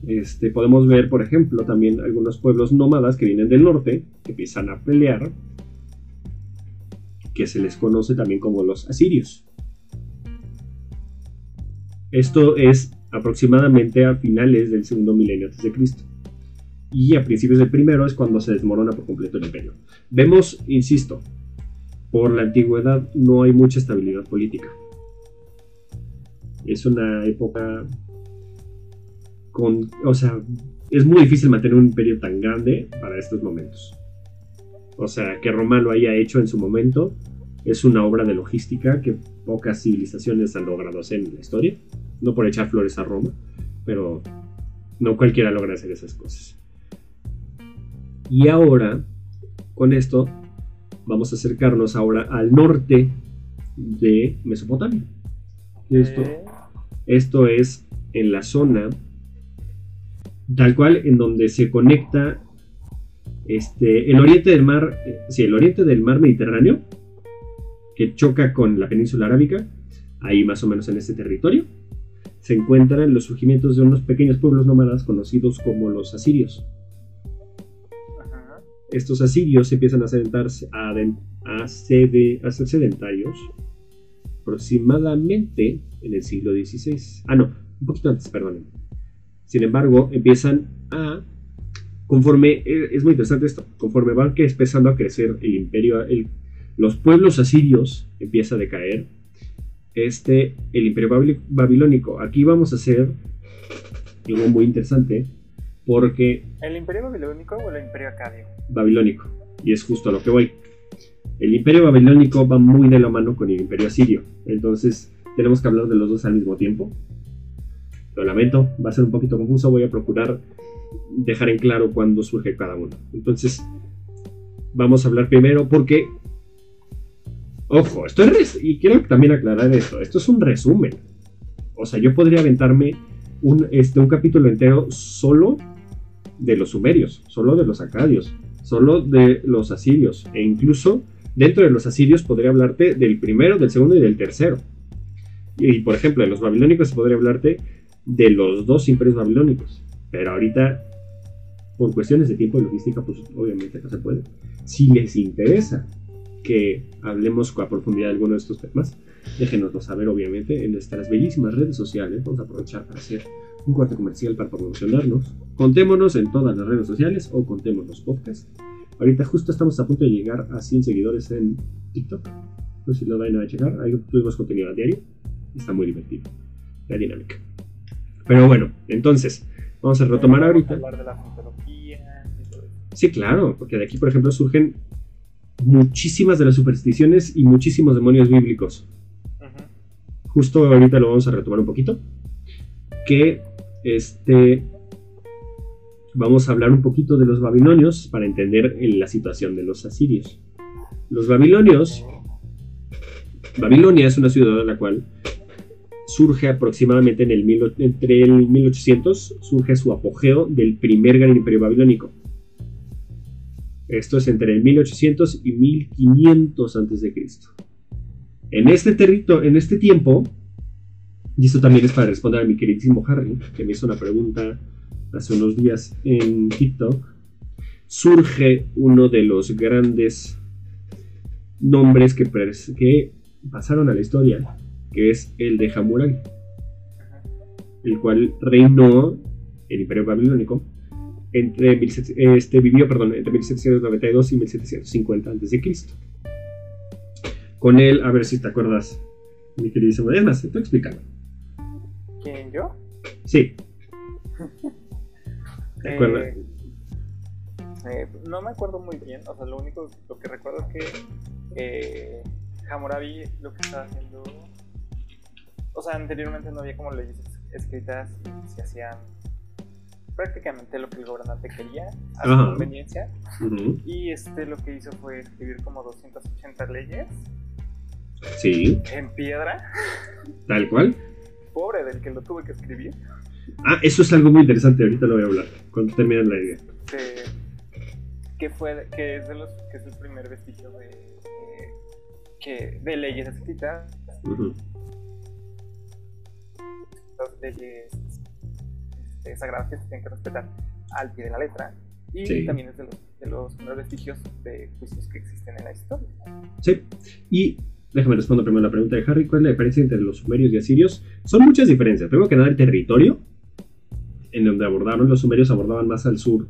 este, podemos ver, por ejemplo, también algunos pueblos nómadas que vienen del norte, que empiezan a pelear, que se les conoce también como los asirios. Esto es aproximadamente a finales del segundo milenio antes de Cristo. Y a principios del primero es cuando se desmorona por completo el imperio. Vemos, insisto, por la antigüedad no hay mucha estabilidad política. Es una época con, o sea, es muy difícil mantener un imperio tan grande para estos momentos. O sea, que Roma lo haya hecho en su momento es una obra de logística que pocas civilizaciones han logrado hacer en la historia. No por echar flores a Roma, pero no cualquiera logra hacer esas cosas. Y ahora, con esto, vamos a acercarnos ahora al norte de Mesopotamia. Esto, esto es en la zona tal cual en donde se conecta este, el oriente del mar, eh, sí, el oriente del mar Mediterráneo, que choca con la península arábica, ahí más o menos en este territorio, se encuentran los surgimientos de unos pequeños pueblos nómadas conocidos como los asirios. Estos asirios empiezan a, sedentarse, a, a, sede, a ser sedentarios aproximadamente en el siglo XVI. Ah, no, un poquito antes, perdón. Sin embargo, empiezan a, conforme, e, es muy interesante esto, conforme van que empezando a crecer el imperio, los pueblos asirios empieza a decaer, este, el imperio babilónico. Aquí vamos a hacer algo muy interesante, porque... ¿El imperio babilónico o el imperio acadio? Babilónico, y es justo a lo que voy. El imperio babilónico va muy de la mano con el imperio asirio, entonces tenemos que hablar de los dos al mismo tiempo. Lo lamento, va a ser un poquito confuso, voy a procurar dejar en claro cuándo surge cada uno. Entonces, vamos a hablar primero porque, ojo, esto es, y quiero también aclarar esto, esto es un resumen. O sea, yo podría aventarme un, este, un capítulo entero solo de los sumerios, solo de los acadios, solo de los asirios, e incluso dentro de los asirios podría hablarte del primero, del segundo y del tercero. Y por ejemplo, de los babilónicos podría hablarte de los dos imperios babilónicos. Pero ahorita, por cuestiones de tiempo y logística, pues obviamente no se puede. Si les interesa que hablemos a profundidad de alguno de estos temas, déjenoslo saber obviamente en nuestras bellísimas redes sociales. Vamos a aprovechar para hacer un cuarto comercial para promocionarnos. Contémonos en todas las redes sociales o contémonos podcast. Ahorita justo estamos a punto de llegar a 100 seguidores en TikTok. No sé si lo vayan a checar. Ahí tuvimos contenido a diario. Está muy divertido. La dinámica. Pero bueno, entonces, vamos a retomar ahorita. Hablar de la mitología Sí, claro, porque de aquí, por ejemplo, surgen muchísimas de las supersticiones y muchísimos demonios bíblicos. Justo ahorita lo vamos a retomar un poquito. Que este. Vamos a hablar un poquito de los babilonios para entender la situación de los asirios. Los babilonios. Babilonia es una ciudad en la cual surge aproximadamente entre el 1800, surge su apogeo del primer gran imperio babilónico. Esto es entre el 1800 y 1500 a.C. En este territorio, en este tiempo, y esto también es para responder a mi queridísimo Harry, que me hizo una pregunta hace unos días en TikTok, surge uno de los grandes nombres que pasaron a la historia que es el de Hammurabi, el cual reinó el Imperio Babilónico entre este, vivió perdón, entre 1792 y 1750 a.C. Con él, a ver si te acuerdas, mi queridísimo. Es más, estoy explicando. ¿Quién, yo? Sí. ¿Te acuerdas? Eh, eh, no me acuerdo muy bien, o sea, lo único lo que recuerdo es que eh, Hammurabi lo que estaba haciendo o sea, anteriormente no había como leyes escritas y se hacían prácticamente lo que el gobernante quería a su conveniencia. Y este lo que hizo fue escribir como 280 leyes. Sí. En piedra. Tal cual. Pobre del que lo tuve que escribir. Ah, eso es algo muy interesante, ahorita lo voy a hablar, cuando termine la idea. que fue, que es, de los, que es el primer vestigio de, que, de leyes escritas leyes este, sagradas que se tienen que respetar al pie de la letra. Y Sí. también es de los, de los primeros vestigios de juicios que existen en la historia. Sí. Y déjame responder primero la pregunta de Harry. ¿Cuál es la diferencia entre los sumerios y asirios? Son muchas diferencias. Primero que nada, el territorio en donde abordaron. Los sumerios abordaban más al sur.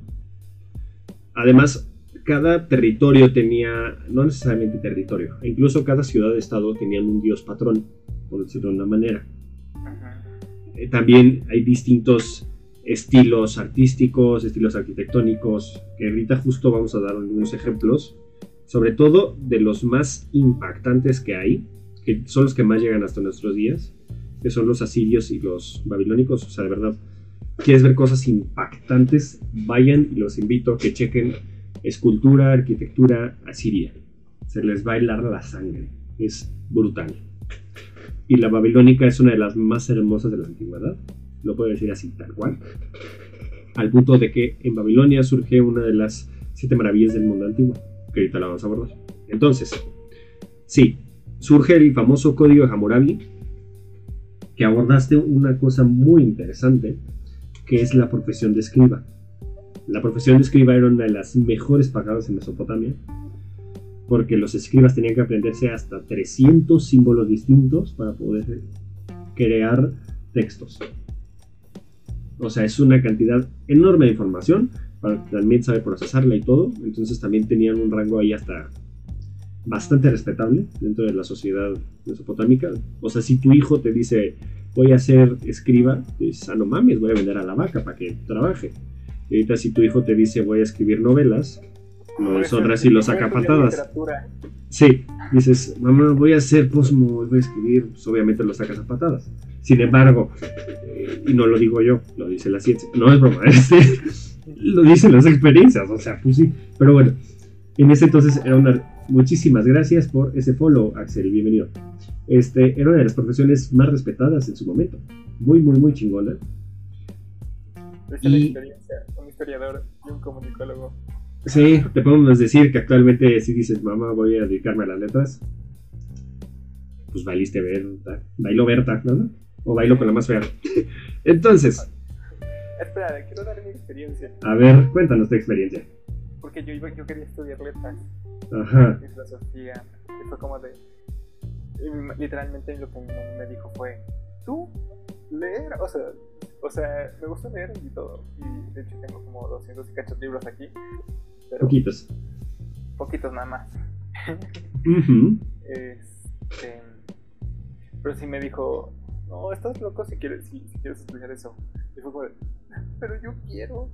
Además, cada territorio tenía, no necesariamente territorio, incluso cada ciudad-estado tenían un dios patrón, por decirlo de una manera. Eh, también hay distintos estilos artísticos, estilos arquitectónicos, que ahorita justo vamos a dar algunos ejemplos, sobre todo de los más impactantes que hay, que son los que más llegan hasta nuestros días, que son los asirios y los babilónicos, o sea, de verdad, quieres ver cosas impactantes, vayan y los invito a que chequen escultura, arquitectura asiria. Se les va a helar la sangre, es brutal. Y la babilónica es una de las más hermosas de la antigüedad, lo puedo decir así, tal cual. Al punto de que en Babilonia surge una de las siete maravillas del mundo antiguo, que ahorita la vamos a abordar. Entonces, sí, surge el famoso código de Hammurabi, que abordaste una cosa muy interesante, que es la profesión de escriba. La profesión de escriba era una de las mejores pagadas en Mesopotamia, porque los escribas tenían que aprenderse hasta 300 símbolos distintos para poder crear textos. O sea, es una cantidad enorme de información para también saber procesarla y todo. Entonces también tenían un rango ahí hasta bastante respetable dentro de la sociedad mesopotámica. O sea, si tu hijo te dice voy a ser escriba, dices, ah, no mames, voy a vender a la vaca para que trabaje. Y ahorita si tu hijo te dice voy a escribir novelas, deshonras y lo saca patadas. Sí, dices, mamá, voy a hacer posmo, voy a escribir, pues obviamente lo sacas a patadas. Sin embargo, eh, y no lo digo yo, lo dice la ciencia, no es broma, este, lo dicen las experiencias, o sea, pues sí. Pero bueno, en ese entonces era una... Muchísimas gracias por ese follow, Axel, bienvenido. Este, era una de las profesiones más respetadas en su momento. Muy, muy, muy chingona. Es la Y- experiencia, un historiador y un comunicólogo. Sí, te podemos decir que actualmente si dices, mamá, voy a dedicarme a las letras, pues bailiste Berta, bailo Berta, ¿no? O bailo con la más fea. Entonces, Espera, quiero dar mi experiencia. a ver, cuéntanos tu experiencia. Porque yo, iba, yo quería estudiar letras Ajá, y filosofía. Y fue como de. literalmente lo que mi mamá me dijo fue: Tú, leer. O sea, o sea, me gusta leer y todo. Y de hecho tengo como 200 y cachos libros aquí. Pero poquitos. poquitos nada más. Este, pero sí me dijo, no, estás loco si quieres, si, si quieres estudiar eso. Y fue como, pero yo quiero.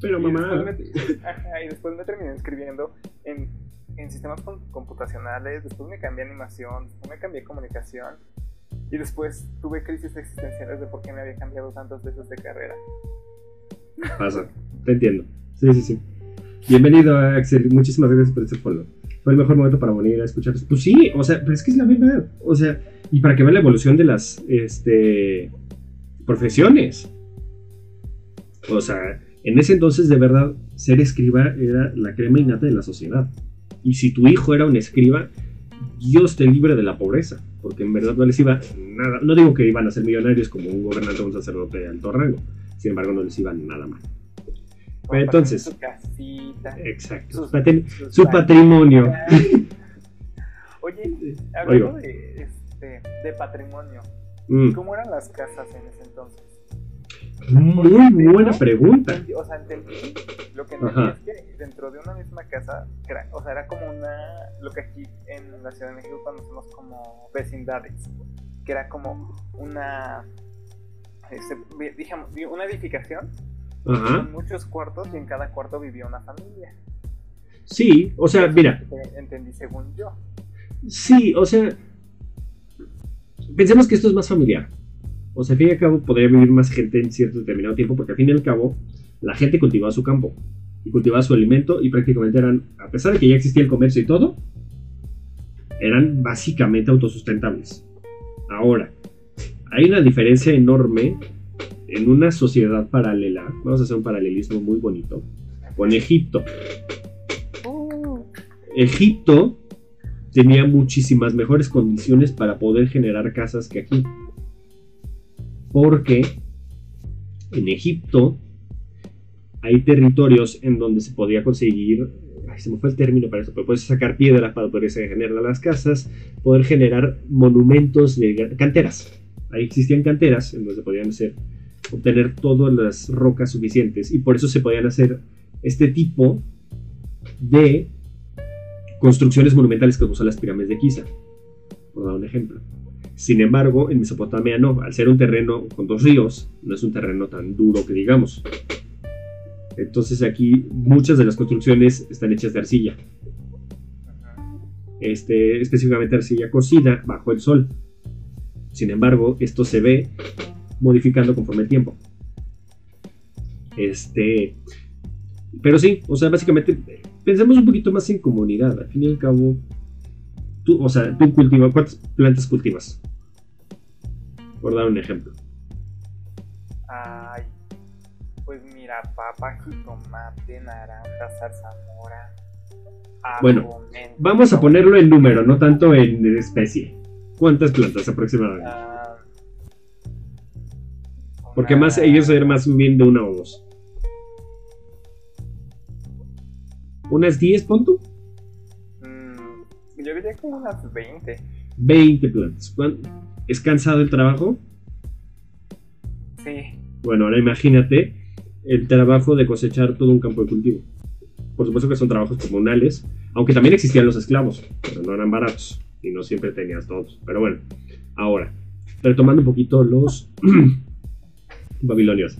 Pero Y mamá, después me, ajá, y después me terminé inscribiendo en, en sistemas com- computacionales, después me cambié a animación, después me cambié a comunicación. Y después tuve crisis existenciales de por qué me había cambiado tantas veces de carrera. pasa, te entiendo. Sí, sí, sí. Bienvenido, Axel, muchísimas gracias por ese follow. Fue el mejor momento para venir a escucharlos. Pues sí, o sea, pero es que es la verdad. O sea, y para que vean la evolución de las este, profesiones. O sea, en ese entonces, de verdad, ser escriba era la crema innata de la sociedad. Y si tu hijo era un escriba, Dios te libre de la pobreza. Porque en verdad no les iba nada. No digo que iban a ser millonarios como un gobernante o un sacerdote de alto rango. Sin embargo, no les iba nada mal. Entonces- Su casita. Exacto. sus- Su, patri- sus su baños. patrimonio. Oye, hablando de, este, de patrimonio, Mm, ¿cómo eran las casas en ese entonces? Muy buena pregunta. O sea, entendí, lo que entendí Ajá. es que dentro de una misma casa, era- o sea, era como una, lo que aquí en la Ciudad de México conocemos como vecindades, que era como una, este, digamos, una edificación Ajá. con muchos cuartos y en cada cuarto vivía una familia. Sí, o sea, mira, Entendí según yo. sí, o sea, pensemos que esto es más familiar. O sea, al fin y al cabo podría vivir más gente en cierto determinado tiempo, porque al fin y al cabo la gente cultivaba su campo y cultivaba su alimento y prácticamente eran, a pesar de que ya existía el comercio y todo, eran básicamente autosustentables. Ahora, hay una diferencia enorme en una sociedad paralela, vamos a hacer un paralelismo muy bonito, con Egipto. Uh, Egipto tenía muchísimas mejores condiciones para poder generar casas que aquí. Porque en Egipto hay territorios en donde se podía conseguir, ay, se me fue el término para eso, pero puedes sacar piedra para poder generar las casas, poder generar monumentos de canteras. Ahí existían canteras en donde podían hacer, obtener todas las rocas suficientes y por eso se podían hacer este tipo de construcciones monumentales como son las pirámides de Giza, por dar un ejemplo. Sin embargo, en Mesopotamia no, al ser un terreno con dos ríos, no es un terreno tan duro que digamos. Entonces aquí muchas de las construcciones están hechas de arcilla. Este, específicamente arcilla cocida bajo el sol. Sin embargo, esto se ve modificando conforme el tiempo. Este, pero sí, o sea, básicamente pensemos un poquito más en comunidad. Al fin y al cabo, tú, o sea, tú cultivas, ¿cuántas plantas cultivas? Por dar un ejemplo. Ay, pues mira, papa, jitomate, naranja, zarzamora. Bueno, vamos a ponerlo en número, no tanto en especie. ¿Cuántas plantas aproximadamente? Ah, Porque más ellos ser más bien de una o dos. ¿Unas 10, pon mm, yo diría como unas 20. 20 plantas. ¿Es cansado el trabajo? Sí. Bueno, ahora imagínate el trabajo de cosechar todo un campo de cultivo. Por supuesto que son trabajos comunales, aunque también existían los esclavos, pero no eran baratos y no siempre tenías todos. Pero bueno, ahora, retomando un poquito los babilonios.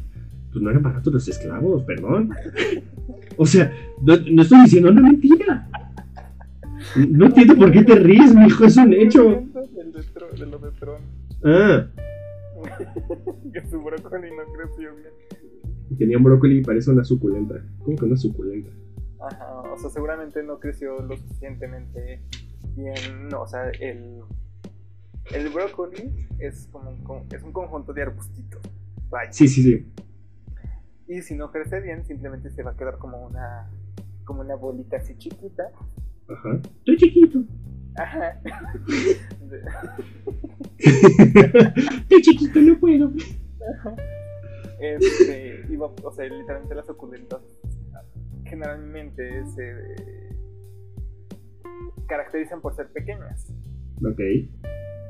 Pues no eran baratos los esclavos, perdón. O sea, no, estoy diciendo una mentira. No entiendo por qué te ríes, mi hijo, es un hecho. De lo de Tron. Ah. que su brócoli no creció bien. Tenía brócoli y parece una suculenta. ¿Cómo que una suculenta? Ajá, o sea, seguramente no creció lo suficientemente bien. No, o sea, el, el brócoli es como un, es un conjunto de arbustitos. Sí, sí, sí. Y si no crece bien, simplemente se va a quedar como una, como una bolita así chiquita. Ajá. Estoy chiquito. Ajá. Estoy chiquito, no puedo. Este, iba, o sea, literalmente las suculentas generalmente se caracterizan por ser pequeñas. Ok.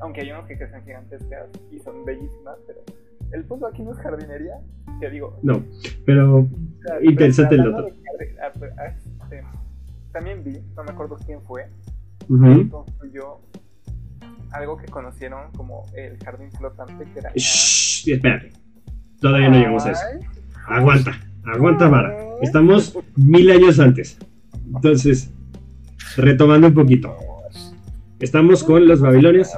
Aunque hay unos que crecen gigantescas y son bellísimas, pero el punto aquí no es jardinería, que digo. No, pero interesante el otro. También vi, no me acuerdo quién fue, construyó algo que conocieron como el jardín flotante, que era. Shh, espérate, todavía no llegamos a eso. Aguanta, aguanta, Vara. Estamos mil años antes. Entonces, retomando un poquito. Estamos con los babilonios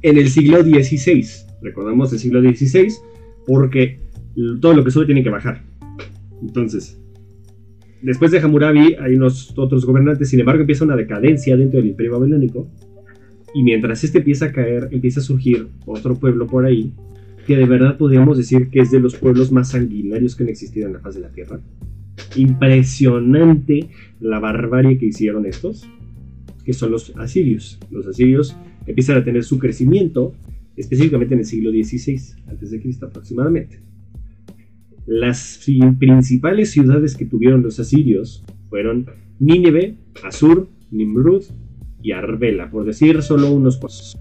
en el siglo XVI. Recordamos el siglo XVI porque todo lo que sube tiene que bajar. Entonces, después de Hammurabi hay unos otros gobernantes, sin embargo empieza una decadencia dentro del imperio babilónico y mientras este empieza a caer, empieza a surgir otro pueblo por ahí que de verdad podríamos decir que es de los pueblos más sanguinarios que han existido en la faz de la Tierra. Impresionante la barbarie que hicieron estos, que son los asirios. Los asirios empiezan a tener su crecimiento específicamente en el siglo XVI a.C. aproximadamente. Las principales ciudades que tuvieron los asirios fueron Nínive, Asur, Nimrud y Arbela, por decir solo unos pocos.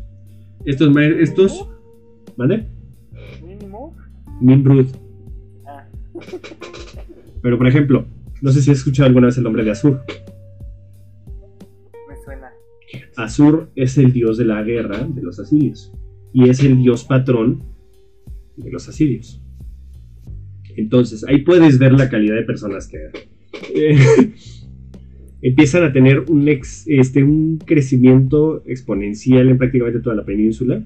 Estos, estos, ¿vale? Nimrud. Ah. Pero por ejemplo, no sé si has escuchado alguna vez el nombre de Asur. Me suena. Asur es el dios de la guerra de los asirios y es el dios patrón de los asirios. Entonces, ahí puedes ver la calidad de personas que eh, empiezan a tener un, este, un crecimiento exponencial en prácticamente toda la península.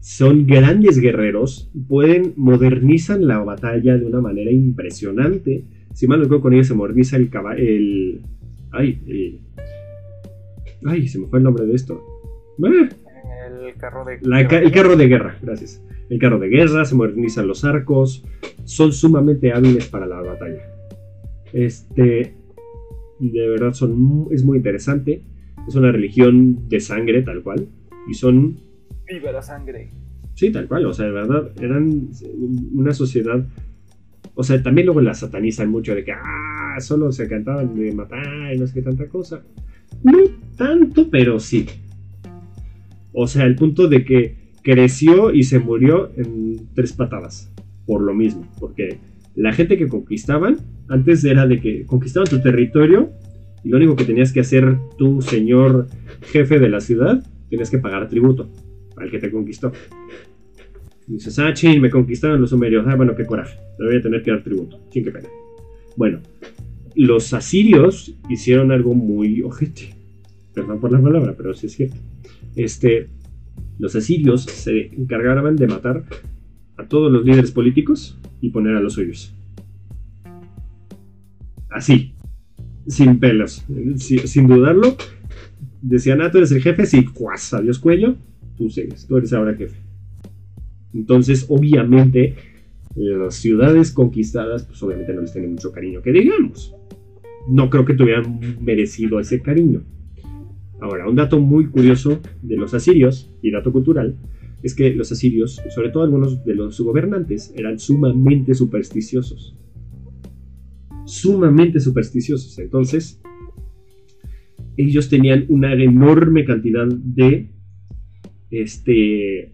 Son grandes guerreros, pueden modernizan la batalla de una manera impresionante. Si mal no recuerdo, con ellos se moderniza el caballo. El, ay, ay, se me fue el nombre de esto. Eh, el carro de El carro de guerra, gracias. El carro de guerra, se modernizan los arcos, son sumamente hábiles para la batalla. Este, de verdad son, es muy interesante. Es una religión de sangre, tal cual. Y son... Viva la sangre. Sí, tal cual. O sea, de verdad, eran una sociedad O sea, también luego la satanizan mucho de que, ah, solo se cantaban de matar y no sé qué tanta cosa. No tanto, pero sí. O sea, el punto de que creció y se murió en tres patadas. Por lo mismo. Porque la gente que conquistaban, antes era de que conquistaban tu territorio y lo único que tenías que hacer tú, señor jefe de la ciudad, tenías que pagar tributo al que te conquistó. Y dices, ah, ching, me conquistaron los sumerios. Ah, bueno, qué coraje. Le voy a tener que dar tributo. Ching, qué pena. Bueno, los asirios hicieron algo muy ojete. Perdón por la palabra, pero sí es cierto. Este, los asirios se encargaban de matar a todos los líderes políticos y poner a los suyos. Así, sin pelos, sin dudarlo. Decían, ah, tú eres el jefe, sí, cuas, adiós cuello, tú sigues, tú eres ahora jefe. Entonces, obviamente, las ciudades conquistadas, pues obviamente no les tienen mucho cariño, que digamos. No creo que tuvieran merecido ese cariño. Ahora, un dato muy curioso de los asirios, y dato cultural, es que los asirios, sobre todo algunos de los gobernantes, eran sumamente supersticiosos. Sumamente supersticiosos. Entonces, ellos tenían una enorme cantidad de este,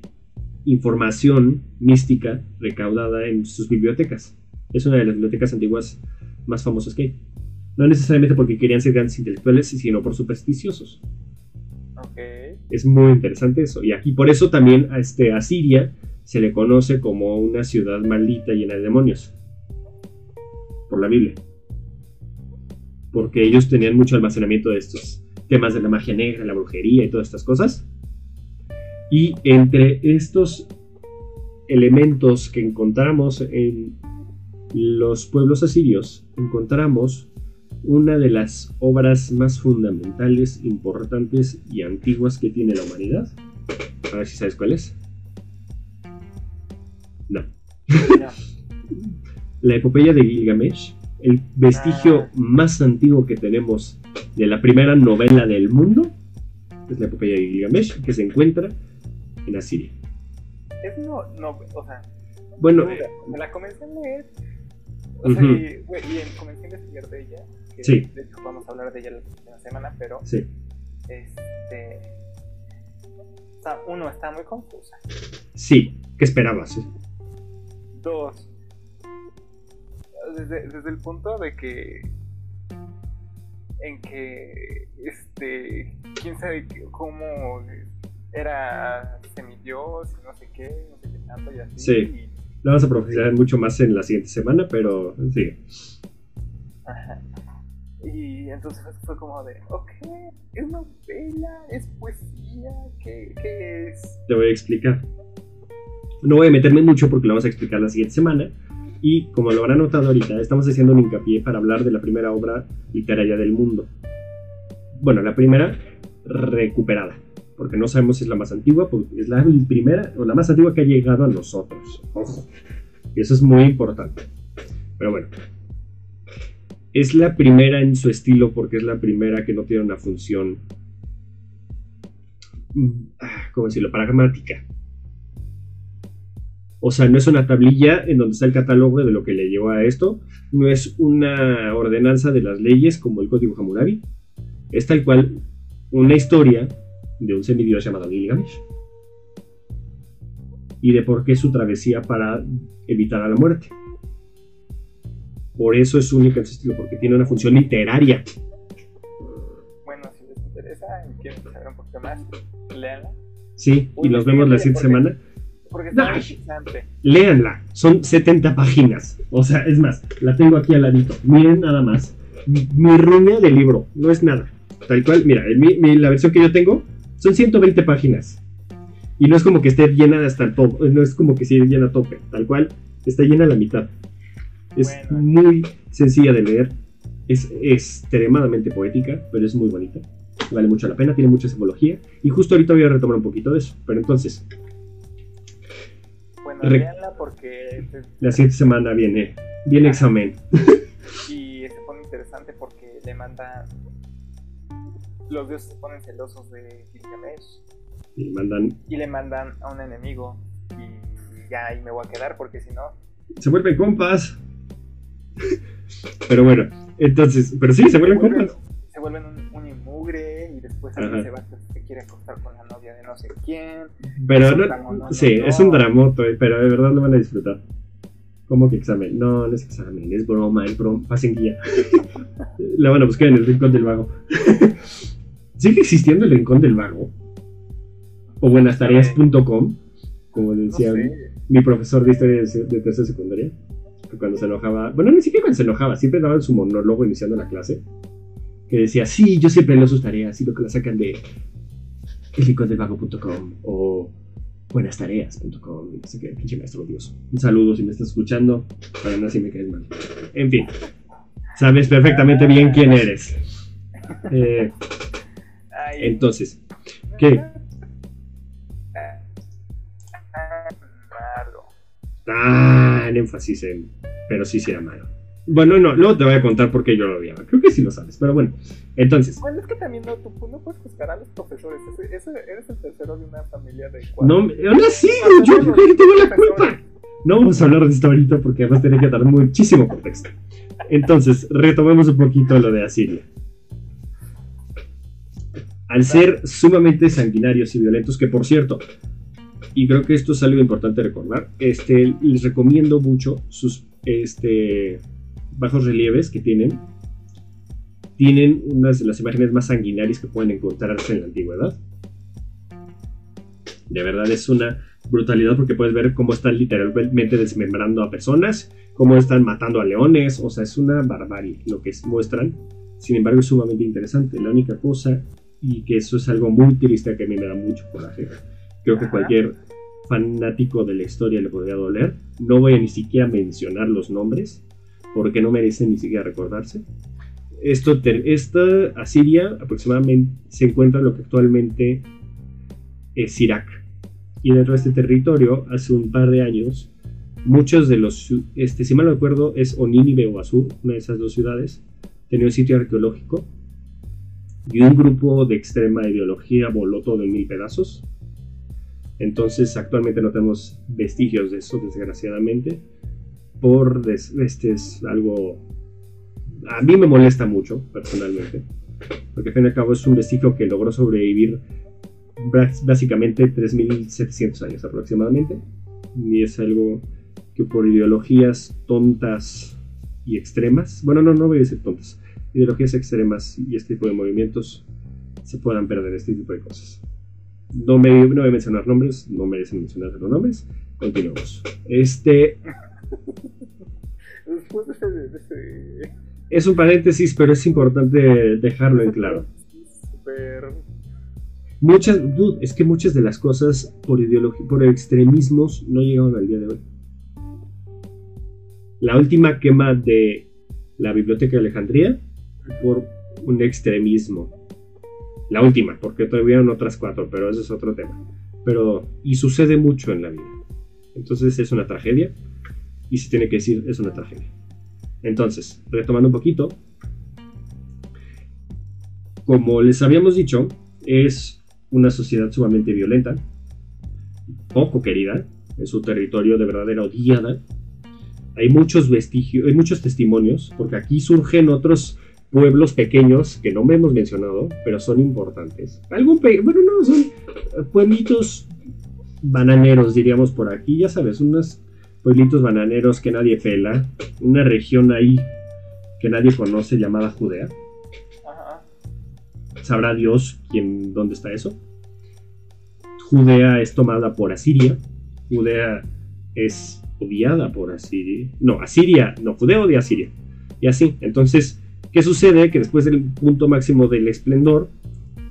información mística recaudada en sus bibliotecas. Es una de las bibliotecas antiguas más famosas que hay. No necesariamente porque querían ser grandes intelectuales, sino por supersticiosos. Es muy interesante eso. Y aquí por eso también a, este, a Siria se le conoce como una ciudad maldita llena de demonios. Por la Biblia. Porque ellos tenían mucho almacenamiento de estos temas de la magia negra, la brujería y todas estas cosas. Y entre estos elementos que encontramos en los pueblos asirios, encontramos una de las obras más fundamentales, importantes y antiguas que tiene la humanidad. A ver si sabes cuál es. No. la epopeya de Gilgamesh, el vestigio ah. más antiguo que tenemos de la primera novela del mundo, es la epopeya de Gilgamesh, que se encuentra en Asiria. Es no, no, o sea. Bueno, me la comencé a leer. O sea, y, comencé a investigar de ella. Que sí. De hecho, vamos a hablar de ella la próxima semana, pero. Sí. Este. O sea, uno, está muy confusa. Sí, ¿qué esperabas? Dos. Desde, desde el punto de que en que este quién sabe cómo era semidios y no sé qué, no sé qué tanto y así. Sí. Lo vamos a profundizar mucho más en la siguiente semana, pero sí. Ajá. Y entonces fue como de, ok, es novela, es poesía, ¿qué, qué es? Te voy a explicar. No voy a meterme mucho porque lo vamos a explicar la siguiente semana. Y como lo habrán notado ahorita, estamos haciendo un hincapié para hablar de la primera obra literaria del mundo. Bueno, la primera recuperada porque no sabemos si es la más antigua, porque es la primera o la más antigua que ha llegado a nosotros. Ojo. Y eso es muy importante. Pero bueno. Es la primera en su estilo porque es la primera que no tiene una función. Mm, ah, ¿Cómo decirlo? Pragmática. O sea, no es una tablilla en donde está el catálogo de lo que le llevó a esto. No es una ordenanza de las leyes como el Código Hammurabi. Es tal cual una historia de un semidios llamado Gilgamesh y de por qué su travesía para evitar a la muerte. Por eso es única en su estilo, porque tiene una función literaria. Bueno, si les interesa y quieren saber un poquito más, léanla. Sí, y nos vemos la siguiente semana. Porque está interesante. Léanla, son 70 páginas. O sea, es más, la tengo aquí al ladito. Miren nada más. Mi ruña de libro, no es nada. Tal cual, mira, la versión que yo tengo son 120 páginas. Y no es como que esté llena hasta el top, no es como que esté llena a tope, tal cual, está llena a la mitad. Es muy sencilla de leer, es extremadamente poética, pero es muy bonita. Vale mucho la pena, tiene mucha simbología. Y justo ahorita voy a retomar un poquito de eso. Pero entonces. Bueno, leanla porque. La siguiente semana viene, viene examen. Y se pone interesante porque le manda los dioses se ponen celosos de Gilgamesh. Y, mandan... y le mandan a un enemigo. Y ya ahí me voy a quedar porque si no. Se vuelven compas. Pero bueno, entonces, pero sí, se vuelven compas. Se vuelven un, un inmugre y después se va se quiere acostar con la novia de no sé quién. Pero no, dramonono, sí, no. es un dramoto, eh, pero de verdad lo van a disfrutar. ¿Cómo que examen? No, no es examen, es broma, es broma. Pasen guía. La van a buscar en el Rincón del Vago. ¿Sigue existiendo el Rincón del Vago? O buenastareas.com, como No decía sé. mi profesor de historia de, de tercera secundaria. Que Cuando se enojaba, bueno, ni siquiera cuando se enojaba, siempre daba su monólogo iniciando la clase. Que decía, sí, yo siempre leo sus tareas y lo que la sacan de elrincondelvago.com o buenastareas.com. No sé qué, pinche maestro odioso. Un saludo si me estás escuchando, para no si me caes mal. En fin, sabes perfectamente bien quién eres. Eh, entonces, ¿qué? Tan énfasis en. Pero sí, sí era malo. Bueno, no, luego te voy a contar por qué yo lo odiaba. Creo que sí lo sabes, pero bueno. Entonces, Bueno, es que también no, tú no puedes juzgar a los profesores. Ese- ese- eres el tercero de una familia de cuatro. no, aún así, yo, yo tengo la culpa. No vamos a hablar de esto ahorita porque además tiene que dar muchísimo contexto. Entonces, retomemos un poquito lo de Asiria. Al ser sumamente sanguinarios y violentos, que por cierto, y creo que esto es algo importante recordar, este, les recomiendo mucho sus este, bajos relieves que tienen. Tienen unas de las imágenes más sanguinarias que pueden encontrarse en la antigüedad. De verdad es una brutalidad porque puedes ver cómo están literalmente desmembrando a personas, cómo están matando a leones, o sea, es una barbarie lo que muestran. Sin embargo, es sumamente interesante. La única cosa, y que eso es algo muy triste que a mí me da mucho coraje, creo que Ajá. cualquier fanático de la historia le podría doler. No voy a ni siquiera mencionar los nombres, porque no merecen ni siquiera recordarse. Esto, esta Asiria aproximadamente se encuentra en lo que actualmente es Irak. Y dentro de este territorio, hace un par de años, muchos de los, este, si mal no recuerdo, es o Nínive o Asur, una de esas dos ciudades, tenía un sitio arqueológico y un grupo de extrema ideología voló todo en mil pedazos. Entonces, actualmente no tenemos vestigios de eso, desgraciadamente. Por des- este es algo. A mí me molesta mucho, personalmente. Porque al fin y al cabo es un vestigio que logró sobrevivir bás- básicamente 3.700 años aproximadamente. Y es algo que por ideologías tontas y extremas, bueno, no, no voy a decir tontas, ideologías extremas y este tipo de movimientos se puedan perder este tipo de cosas. No, me, no voy a mencionar nombres, no merecen mencionar los nombres. Continuamos. Este es un paréntesis, pero es importante dejarlo en claro. Muchas, es que muchas de las cosas por ideología, por extremismos no llegaron al día de hoy. La última quema de la biblioteca de Alejandría por un extremismo. La última, porque hubieron otras cuatro, pero eso es otro tema. Pero, y sucede mucho en la vida. Entonces es una tragedia, y se tiene que decir, es una tragedia. Entonces, retomando un poquito, como les habíamos dicho, es una sociedad sumamente violenta, poco querida, en su territorio de verdad era odiada. Hay muchos vestigios, hay muchos testimonios, porque aquí surgen otros pueblos pequeños que no me hemos mencionado, pero son importantes. Algún bueno, no, son eh, pueblitos bananeros, diríamos por aquí, ya sabes, unos pueblitos bananeros que nadie pela, una región ahí que nadie conoce llamada Judea. Ajá. Sabrá Dios quién, dónde está eso. Judea es tomada por Asiria. Judea es odiada por Asiria. No, Asiria, no, Judea odia a Asiria. Y así. Entonces, ¿qué sucede? Que después del punto máximo del esplendor,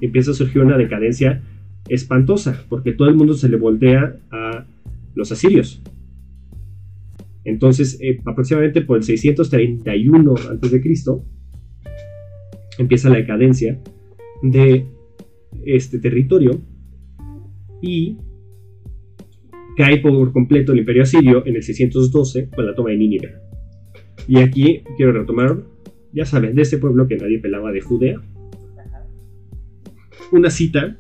empieza a surgir una decadencia espantosa, porque todo el mundo se le voltea a los asirios. Entonces, eh, aproximadamente por el 631 a.C., empieza la decadencia de este territorio y cae por completo el imperio asirio en el 612 con la toma de Nínive. Y aquí quiero retomar, ya saben, de ese pueblo que nadie pelaba de Judea, una cita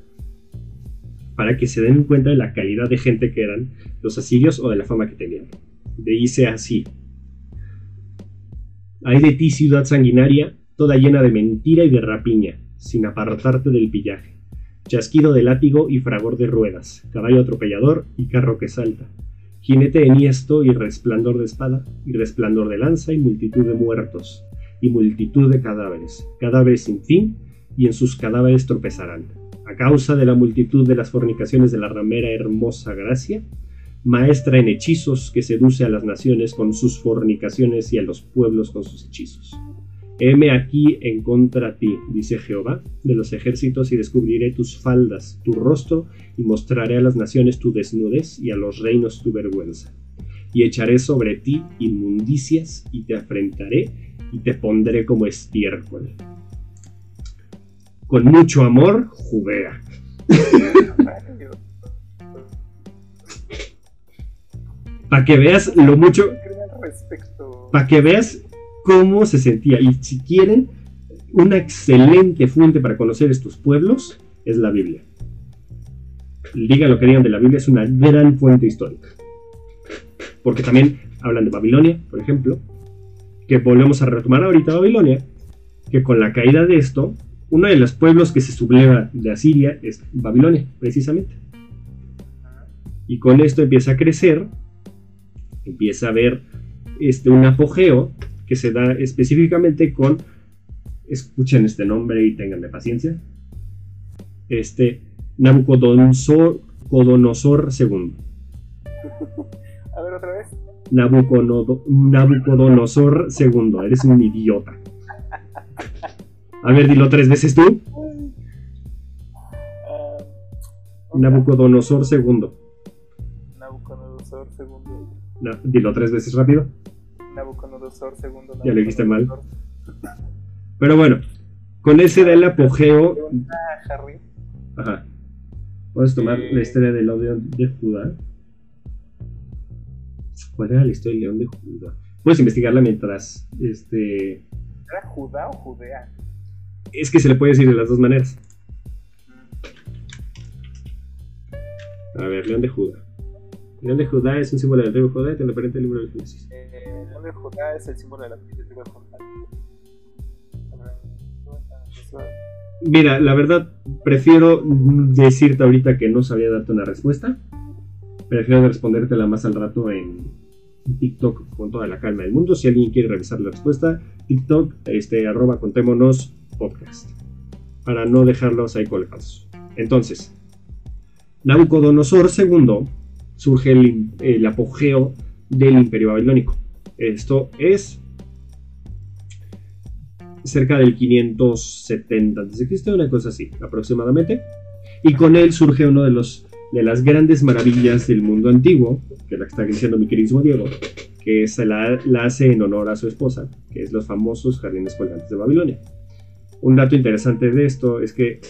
para que se den cuenta de la calidad de gente que eran los asirios o de la fama que tenían. De dice así. Hay de ti ciudad sanguinaria, toda llena de mentira y de rapiña, sin apartarte del pillaje. Chasquido de látigo y fragor de ruedas, caballo atropellador y carro que salta. Jinete enhiesto y resplandor de espada, y resplandor de lanza y multitud de muertos, y multitud de cadáveres, cadáveres sin fin, y en sus cadáveres tropezarán. A causa de la multitud de las fornicaciones de la ramera hermosa Gracia, maestra en hechizos que seduce a las naciones con sus fornicaciones y a los pueblos con sus hechizos. Heme aquí en contra ti, dice Jehová, de los ejércitos, y descubriré tus faldas, tu rostro, y mostraré a las naciones tu desnudez y a los reinos tu vergüenza. Y echaré sobre ti inmundicias, y te afrentaré, y te pondré como estiércol. Con mucho amor, Judea. Para que veas lo mucho. Para que veas cómo se sentía. Y si quieren, una excelente fuente para conocer estos pueblos es la Biblia. Digan lo que digan de la Biblia, es una gran fuente histórica. Porque también hablan de Babilonia, por ejemplo, que volvemos a retomar ahorita Babilonia, que con la caída de esto, uno de los pueblos que se subleva de Asiria es Babilonia, precisamente. Y con esto empieza a crecer, empieza a haber este, un apogeo que se da específicamente con, escuchen este nombre y tenganme paciencia, este Nabucodonosor, II. A ver otra vez. Nabucodonosor II, eres un idiota. A ver, dilo tres veces tú. Uh, Nabucodonosor II. Nabucodonosor II. dilo tres veces rápido. Nabucodonosor II. Ya le dijiste mal. Pero bueno, con ese da el apogeo. Ajá. Puedes tomar la historia del león de Judá. ¿Cuál era la historia del león de Judá? Puedes investigarla mientras. Este. ¿Era Judá o Judea? Es que se le puede decir de las dos maneras. A ver, león de Judá. León de Judá es un símbolo del rey de Judá y te lo aparente el libro del Génesis. Eh, el león de Judá es el símbolo de la arquitectura Judá. Mira, la verdad, prefiero decirte ahorita que no sabía darte una respuesta. Prefiero respondértela más al rato en TikTok con toda la calma del mundo. Si alguien quiere revisar la respuesta, TikTok, este, arroba contémonos podcast. Para no dejarlos ahí colgados. Entonces, Nabucodonosor II surge el, apogeo del imperio babilónico. Esto es cerca del 570 a.C., una cosa así, aproximadamente. Y con él surge uno de los de las grandes maravillas del mundo antiguo, que la está diciendo mi querido Diego, que se la, hace en honor a su esposa, que es los famosos jardines colgantes de Babilonia. Un dato interesante de esto es que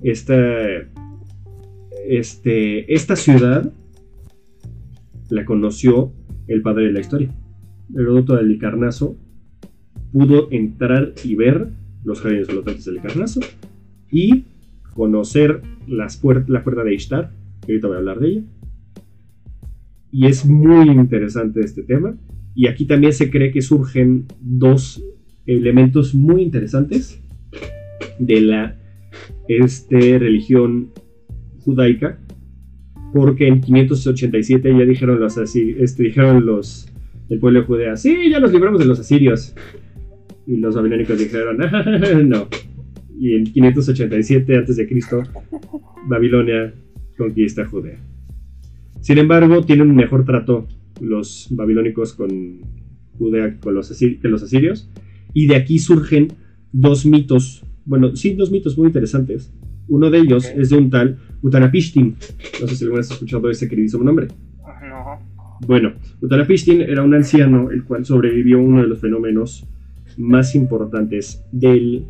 esta, este, esta ciudad la conoció el padre de la historia. Heródoto del Licarnaso pudo entrar y ver los jardines flotantes del Licarnaso y conocer las la puerta de Ishtar, ahorita voy a hablar de ella. Y es muy interesante este tema. Y aquí también se cree que surgen dos elementos muy interesantes de la este, religión judaica porque en 587 ya dijeron los este, dijeron los del pueblo de Judea, sí, ya nos libramos de los asirios. Y los babilónicos dijeron, no. Y en 587 a.C., Babilonia conquista Judea. Sin embargo, tienen un mejor trato los babilónicos con Judea con los que los asirios. Y de aquí surgen dos mitos, bueno, sí, dos mitos muy interesantes. Uno de ellos es de un tal Utanapishtim. No sé si alguna vez has escuchado ese queridísimo nombre. No. Bueno, Utanapishtim era un anciano el cual sobrevivió a uno de los fenómenos más importantes del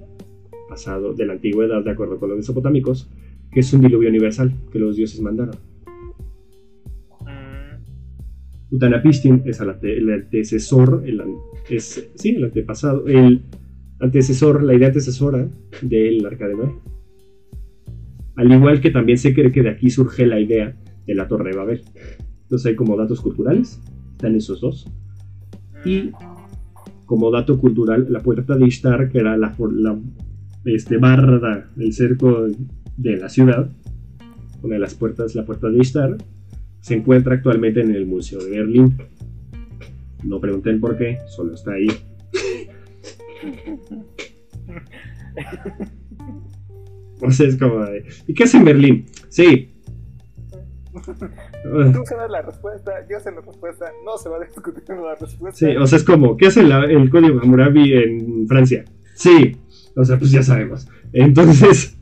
pasado, de la antigüedad, de acuerdo con los mesopotámicos, que es un diluvio universal que los dioses mandaron. Mm. Utanapishtim es el, antecesor, el, es, sí, el antepasado, el antecesor, la idea antecesora del arca de Noé. Al igual que también se cree que de aquí surge la idea de la Torre de Babel. Entonces hay como datos culturales, están esos dos. Y como dato cultural, la puerta de Ishtar, que era la, la este, barra del cerco de la ciudad, una de las puertas, la puerta de Ishtar, se encuentra actualmente en el Museo de Berlín. No pregunten por qué, solo está ahí. o sea, es como ¿y qué hace en Berlín? Sí. Tú sabes la respuesta, yo sé la respuesta, no se va a discutir la respuesta. Sí, o sea, es como, ¿qué hace el código Hammurabi en Francia? Sí, o sea, pues ya sabemos. Entonces,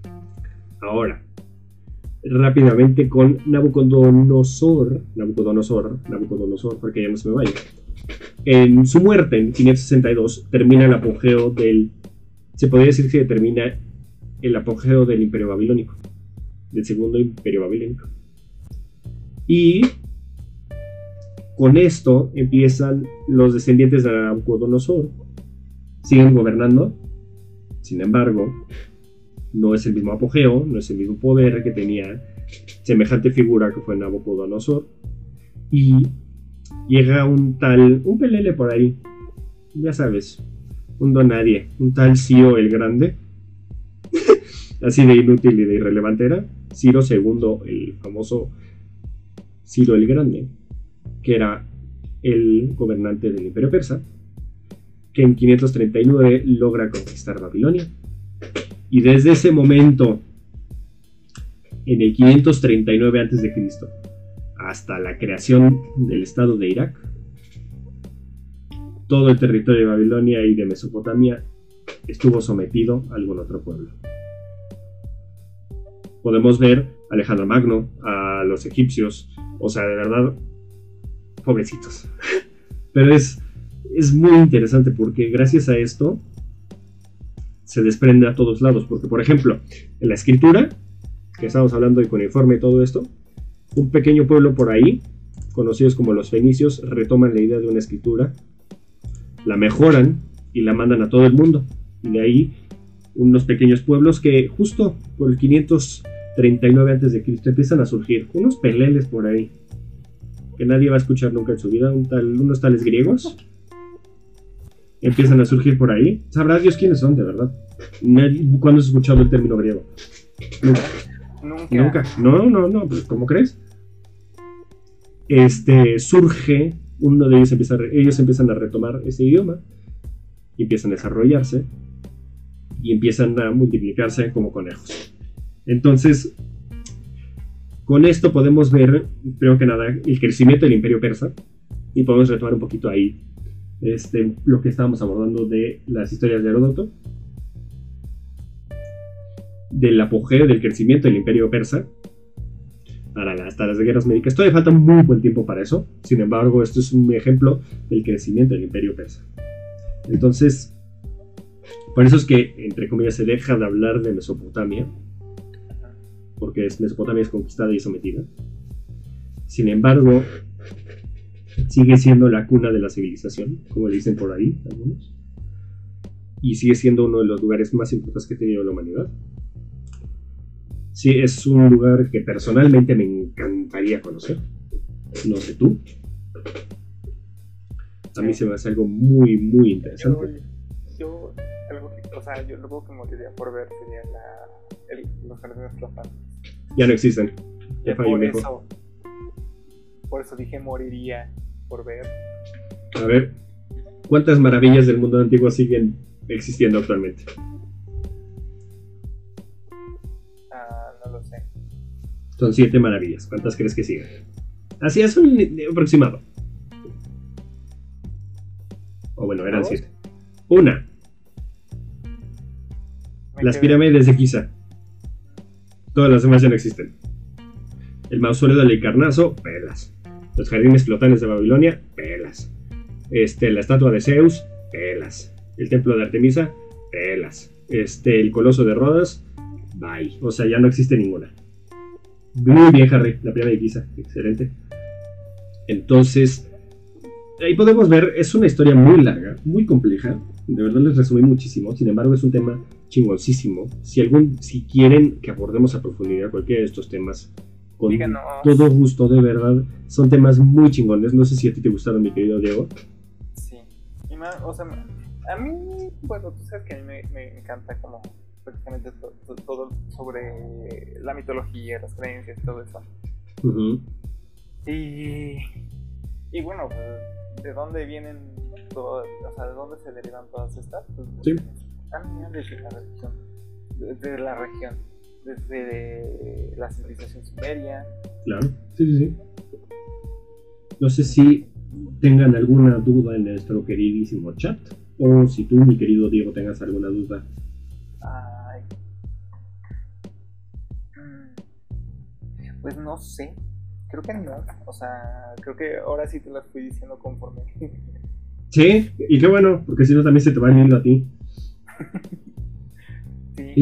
ahora, rápidamente con Nabucodonosor, Nabucodonosor, Nabucodonosor, porque ya no se me vaya. En su muerte, en 562, termina el apogeo del. Se podría decir que termina el apogeo del Imperio Babilónico, del segundo Imperio Babilónico. Y con esto empiezan los descendientes de Nabucodonosor, siguen gobernando, sin embargo, no es el mismo apogeo, no es el mismo poder que tenía semejante figura que fue Nabucodonosor. Y llega un tal, un pelele por ahí, ya sabes, un don nadie, un tal Ciro el Grande, así de inútil y de irrelevante era, Ciro II, el famoso Ciro el Grande, que era el gobernante del Imperio Persa, que en 539 logra conquistar Babilonia y desde ese momento, en el 539 a.C., hasta la creación del Estado de Irak, todo el territorio de Babilonia y de Mesopotamia estuvo sometido a algún otro pueblo. Podemos ver a Alejandro Magno, a los egipcios, o sea, de verdad, pobrecitos. Pero es, es muy interesante porque gracias a esto se desprende a todos lados. Porque, por ejemplo, en la escritura, que estamos hablando de cuneiforme y todo esto, un pequeño pueblo por ahí, conocidos como los fenicios, retoman la idea de una escritura, la mejoran y la mandan a todo el mundo. Y de ahí unos pequeños pueblos que justo por el 539 a.C. empiezan a surgir, unos peleles por ahí, que nadie va a escuchar nunca en su vida, unos tales griegos empiezan a surgir por ahí. Sabrá Dios quiénes son, de verdad. ¿Cuándo has escuchado el término griego? Nunca. Nunca. No, no, no, pues, ¿cómo crees? Este surge, uno de ellos empieza ellos empiezan a retomar ese idioma y empiezan a desarrollarse y empiezan a multiplicarse como conejos. Entonces, con esto podemos ver, primero que nada, el crecimiento del imperio persa y podemos retomar un poquito ahí este, lo que estábamos abordando de las historias de Heródoto, del apogeo, del crecimiento del imperio persa, hasta las guerras médicas. Todavía falta muy buen tiempo para eso, sin embargo, esto es un ejemplo del crecimiento del imperio persa. Entonces, por eso es que, entre comillas, se deja de hablar de Mesopotamia, porque Mesopotamia es conquistada y sometida. Sin embargo, sigue siendo la cuna de la civilización, como le dicen por ahí algunos, y sigue siendo uno de los lugares más importantes que ha tenido la humanidad. Sí, es un lugar que personalmente me encantaría conocer. No sé tú. A mí se me hace algo muy, muy interesante. Yo, algo que, o sea, yo que moriría por ver sería la, los jardines flotantes. Ya no existen. Ya por eso, por eso dije moriría por ver. A ver, ¿cuántas maravillas del mundo antiguo siguen existiendo actualmente? Ah, no lo sé. Son siete maravillas. ¿Cuántas crees que siguen? Así es un aproximado. O bueno, eran siete. Una. las pirámides de Giza. Todas las demás ya no existen. El mausoleo del Encarnazo, pelas. Los jardines flotantes de Babilonia, pelas. Este, la estatua de Zeus, pelas. El templo de Artemisa, pelas. Este, el coloso de Rodas, bye. O sea, ya no existe ninguna. Muy bien, Harry, la primera de excelente. Entonces, ahí podemos ver, es una historia muy larga, muy compleja. De verdad les resumí muchísimo. Sin embargo, es un tema chingoncísimo. Si algún, si quieren que abordemos a profundidad cualquiera de estos temas, con todo gusto, de verdad. Son temas muy chingones. No sé si a ti te gustaron, mi querido Diego. Sí. Y más, o sea, a mí, bueno, tú sabes que a mí me, me encanta como prácticamente todo, sobre la mitología, las creencias y todo eso. Y, y bueno, pues, ¿de dónde vienen todas, o sea, de dónde se derivan todas estas? Pues, sí. También desde la religión, desde la región, desde la civilización sumeria. Claro, sí, sí, sí. No sé si tengan alguna duda en nuestro queridísimo chat, o si tú, mi querido Diego, tengas alguna duda. Ay. Pues no sé. Creo que no. O sea, creo que ahora sí te las fui diciendo conforme. Sí, y qué bueno, porque si no también se te va viendo a ti. sí.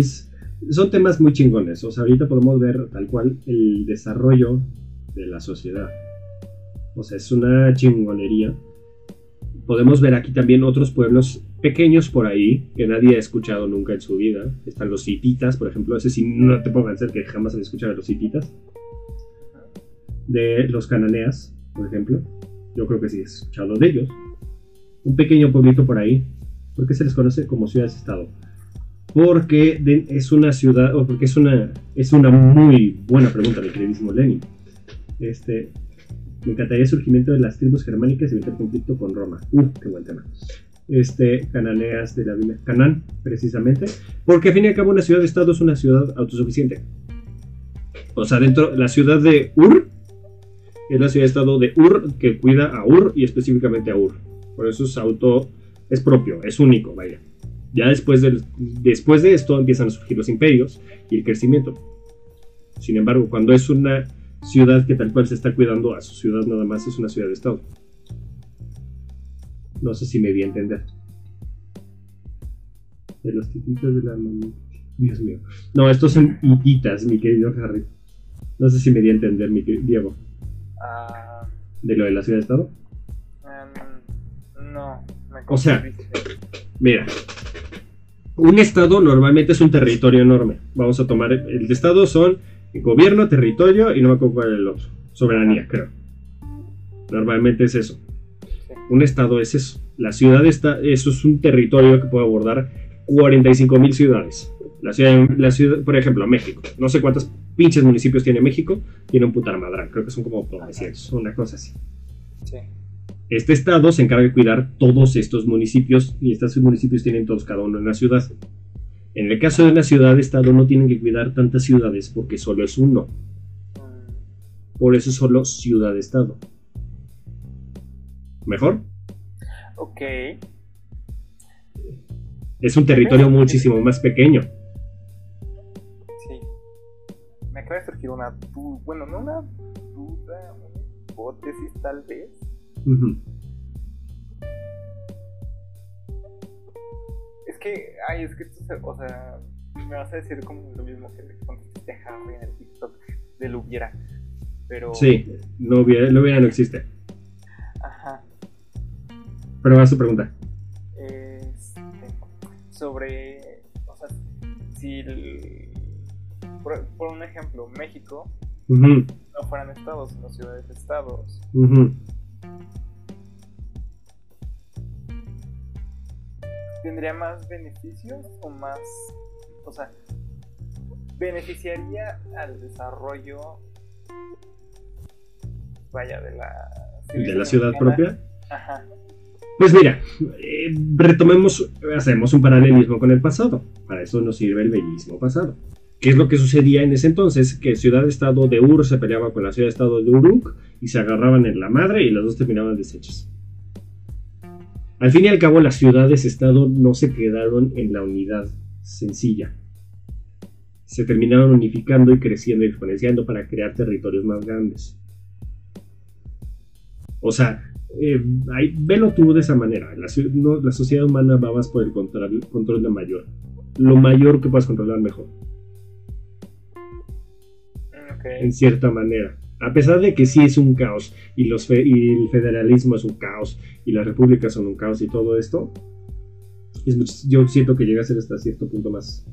Son temas muy chingones. O sea, ahorita podemos ver tal cual el desarrollo de la sociedad. O sea, es una chingonería. Podemos ver aquí también otros pueblos pequeños por ahí que nadie ha escuchado nunca en su vida. Están los hititas, por ejemplo. Ese sí no te puedo ser que jamás han escuchado a los hititas. De los cananeas, por ejemplo. Yo creo que sí he escuchado de ellos. Un pequeño pueblito por ahí. ¿Por qué se les conoce como ciudades-estado? Porque es una ciudad, o porque es una, es una muy buena pregunta, mi queridísimo Lenin. Este, me encantaría el surgimiento de las tribus germánicas y evitar conflicto con Roma. Uh, qué buen tema. Este, cananeas de la Biblia. Canán, precisamente. Porque al fin y al cabo una ciudad-estado es una ciudad autosuficiente. O sea, dentro, la ciudad de Ur es la ciudad-estado de Ur que cuida a Ur y específicamente a Ur. Por eso es auto, es propio, es único, vaya. Ya después, del, después de esto empiezan a surgir los imperios y el crecimiento. Sin embargo, cuando es una ciudad que tal cual se está cuidando a su ciudad nada más es una ciudad de estado. No sé si me di a entender. De los tititos de la Dios mío. No, estos son hititas, mi querido Harry. No sé si me di a entender, mi querido Diego. Ah. ¿De lo de la ciudad de estado? Em, no. o sea, mira. Un estado normalmente es un territorio enorme. Vamos a tomar. El estado son Gobierno, territorio y no me acuerdo cuál es el otro. Soberanía, creo. Normalmente es eso. Un estado es eso. La ciudad está, eso es un territorio que puede abordar 45 mil ciudades. La ciudad, la ciudad, por ejemplo, México. No sé cuántos pinches municipios tiene México. Tiene un putar madrán. Creo que son como 900, una cosa así. Este estado se encarga de cuidar todos estos municipios y estos municipios tienen todos cada uno en la ciudad. En el caso de una ciudad-estado no tienen que cuidar tantas ciudades porque solo es uno. Por eso es solo ciudad-estado. ¿Mejor? Ok. Es un territorio muchísimo más pequeño. Sí. Me acaba de surgir una bueno, no una duda, una hipótesis tal vez. Es que, ay, es que esto se, o sea, me vas a decir como lo mismo que le contestaste a Harry en el TikTok del hubiera. Pero. Sí, no hubiera, no hubiera no existe. Ajá. Pero va a su pregunta. Este, sobre. O sea, si. por, un ejemplo, México no fueran estados, sino ciudades-estados. ¿Tendría más beneficios o más, o sea, beneficiaría al desarrollo, vaya, de la... ¿De la ciudad propia? Ajá. Pues mira, eh, retomemos, hacemos un paralelismo con el pasado. Para eso nos sirve el bellísimo pasado. ¿Qué es lo que sucedía en ese entonces? Que ciudad-estado de Ur se peleaba con la ciudad-estado de Uruk y se agarraban en la madre y las dos terminaban deshechas. Al fin y al cabo, las ciudades-estado no se quedaron en la unidad sencilla. Se terminaron unificando y creciendo y exponenciando para crear territorios más grandes. O sea, eh, velo tú de esa manera. La, sociedad humana va más por el control, control de mayor. Lo mayor que puedas controlar, mejor. En cierta manera. A pesar de que sí es un caos y, los y el federalismo es un caos y las repúblicas son un caos y todo esto, yo siento que llega a ser hasta cierto punto más.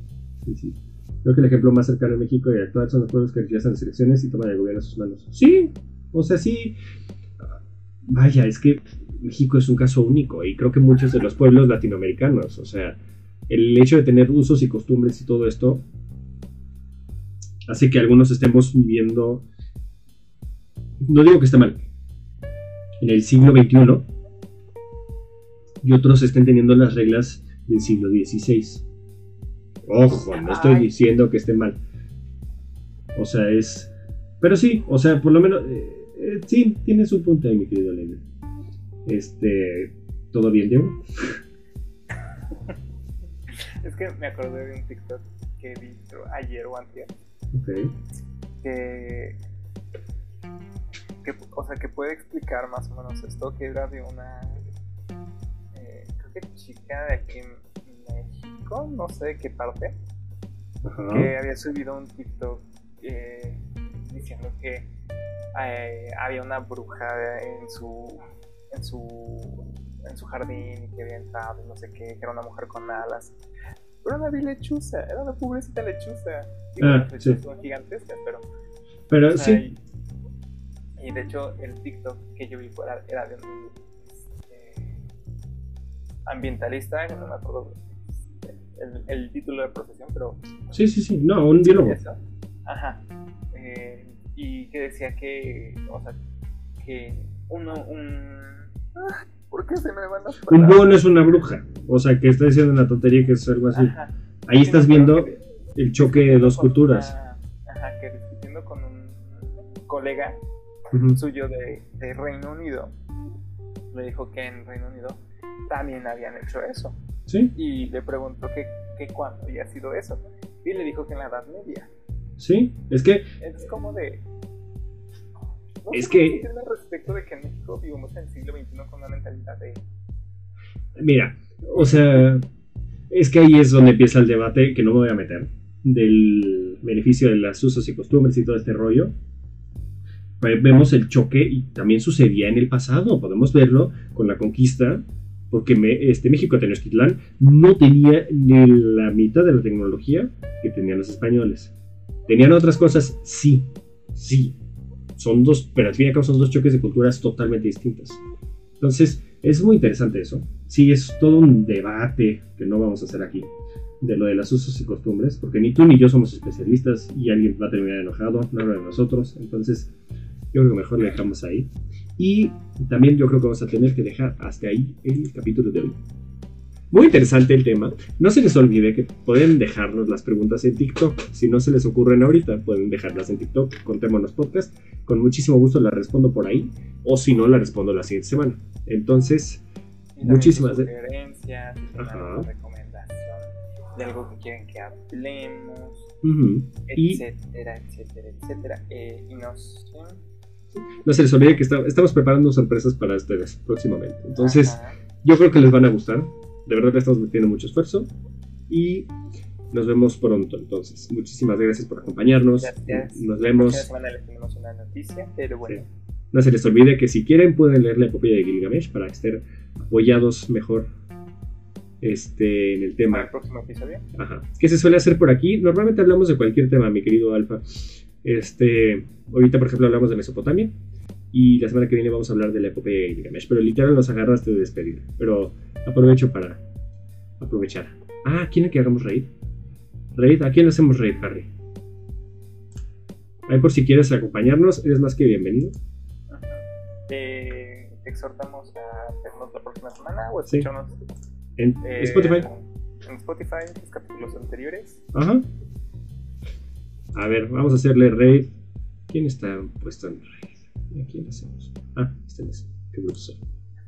Creo que el ejemplo más cercano a México y actual son los pueblos que realizan las elecciones y toman el gobierno a sus manos. Sí, o sea, sí. Vaya, es que México es un caso único y creo que muchos de los pueblos latinoamericanos, o sea, el hecho de tener usos y costumbres y todo esto hace que algunos estemos viviendo, no digo que esté mal, en el siglo XXI y otros estén teniendo las reglas del siglo XVI. Ojo, no estoy diciendo que esté mal. O sea, es... Pero sí, o sea, por lo menos... Eh, eh, sí, tienes un punto ahí, mi querido Elena. Este... ¿Todo bien, Diego? es que me acordé de un TikTok que vi ayer o antes. Ok. Que, que, o sea, que puede explicar más o menos esto, que era de una eh, creo que chica de aquí en México, no sé de qué parte, que había subido un TikTok eh, diciendo que eh, había una bruja en su en su en su jardín y que había entrado y no sé qué, que era una mujer con alas. Pero una lechuza, era una pobrecita lechuza. Y ah, sí. son gigantescas, pero. Pero sí. Y, de hecho, el TikTok que yo vi fuera era de un este, ambientalista, que no me acuerdo el, el, título de profesión, pero. Sí, sí, sí, no, un biólogo. Ajá. Eh, y que decía que, o sea, que uno, un... Ah, ¿Por qué se me van a Un búho no es una bruja, o sea, que está diciendo una tontería que es algo así. Ahí estás viendo el choque de dos culturas. ajá, que discutiendo con un colega suyo de, de Reino Unido, me dijo que en Reino Unido también habían hecho eso. ¿Sí? Y le preguntó que, que cuándo había sido eso. Y le dijo que en la Edad Media. Sí, es que. Es como de. es que. respecto de que en México vivimos en el siglo XXI con una mentalidad de. Mira, o sea. Es que ahí es donde empieza el debate, que no me voy a meter, del beneficio de las usos y costumbres y todo este rollo. Vemos el choque y también sucedía en el pasado. Podemos verlo con la conquista porque este, México Tenochtitlán no tenía ni la mitad de la tecnología que tenían los españoles. ¿Tenían otras cosas? Sí, sí. Son dos, pero al fin y al cabo son dos choques de culturas totalmente distintas. Entonces, es muy interesante eso. Sí, es todo un debate que no vamos a hacer aquí de lo de las usos y costumbres, porque ni tú ni yo somos especialistas y alguien va a terminar enojado, no de nosotros. Entonces, yo creo que mejor le dejamos ahí. Y también yo creo que vamos a tener que dejar hasta ahí el capítulo de hoy. Muy interesante el tema. No se les olvide que pueden dejarnos las preguntas en TikTok. Si no se les ocurren ahorita, pueden dejarlas en TikTok. Contémonos podcast. Con muchísimo gusto las respondo por ahí. O si no, la respondo la siguiente semana. Entonces, muchísimas gracias. recomendación de algo que quieren que hablemos, etcétera, etcétera, etcétera. Eh, y nos. No se les olvide que estamos preparando sorpresas para ustedes próximamente. Entonces, yo creo que les van a gustar. De verdad le estamos metiendo mucho esfuerzo y nos vemos pronto. Entonces, muchísimas gracias por acompañarnos. Nos vemos. semana les tenemos una noticia, pero bueno. No se les olvide que si quieren pueden leer la epopeya de Gilgamesh para estar apoyados mejor este, en el tema. el próximo episodio. Ajá. ¿Qué se suele hacer por aquí? Normalmente hablamos de cualquier tema, mi querido Alfa. Este, ahorita, por ejemplo, hablamos de Mesopotamia. Y la semana que viene vamos a hablar de la epopeya de Gilgamesh. Pero literal nos agarraste de despedir. Pero aprovecho para aprovechar. Ah, ¿quién es que hagamos raid? Raid, ¿a quién hacemos raid, Harry? Ahí por si quieres acompañarnos, eres más que bienvenido. Te exhortamos a vernos la próxima semana o escucharnos en eh, Spotify. En Spotify, los capítulos anteriores. Ajá. A ver, vamos a hacerle raid. ¿Quién está puesto en raid? ¿A quién hacemos? Ah, este es. Qué bruto soy.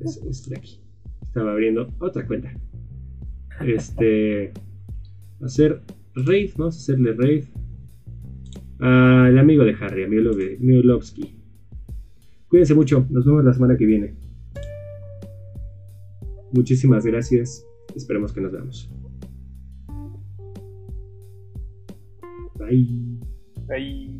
Es este de aquí. Estaba abriendo otra cuenta. Este. Hacer raid. Vamos a hacerle raid. Al amigo de Harry, a Miolowski. Cuídense mucho. Nos vemos la semana que viene. Muchísimas gracias. Esperemos que nos veamos. Bye. Bye.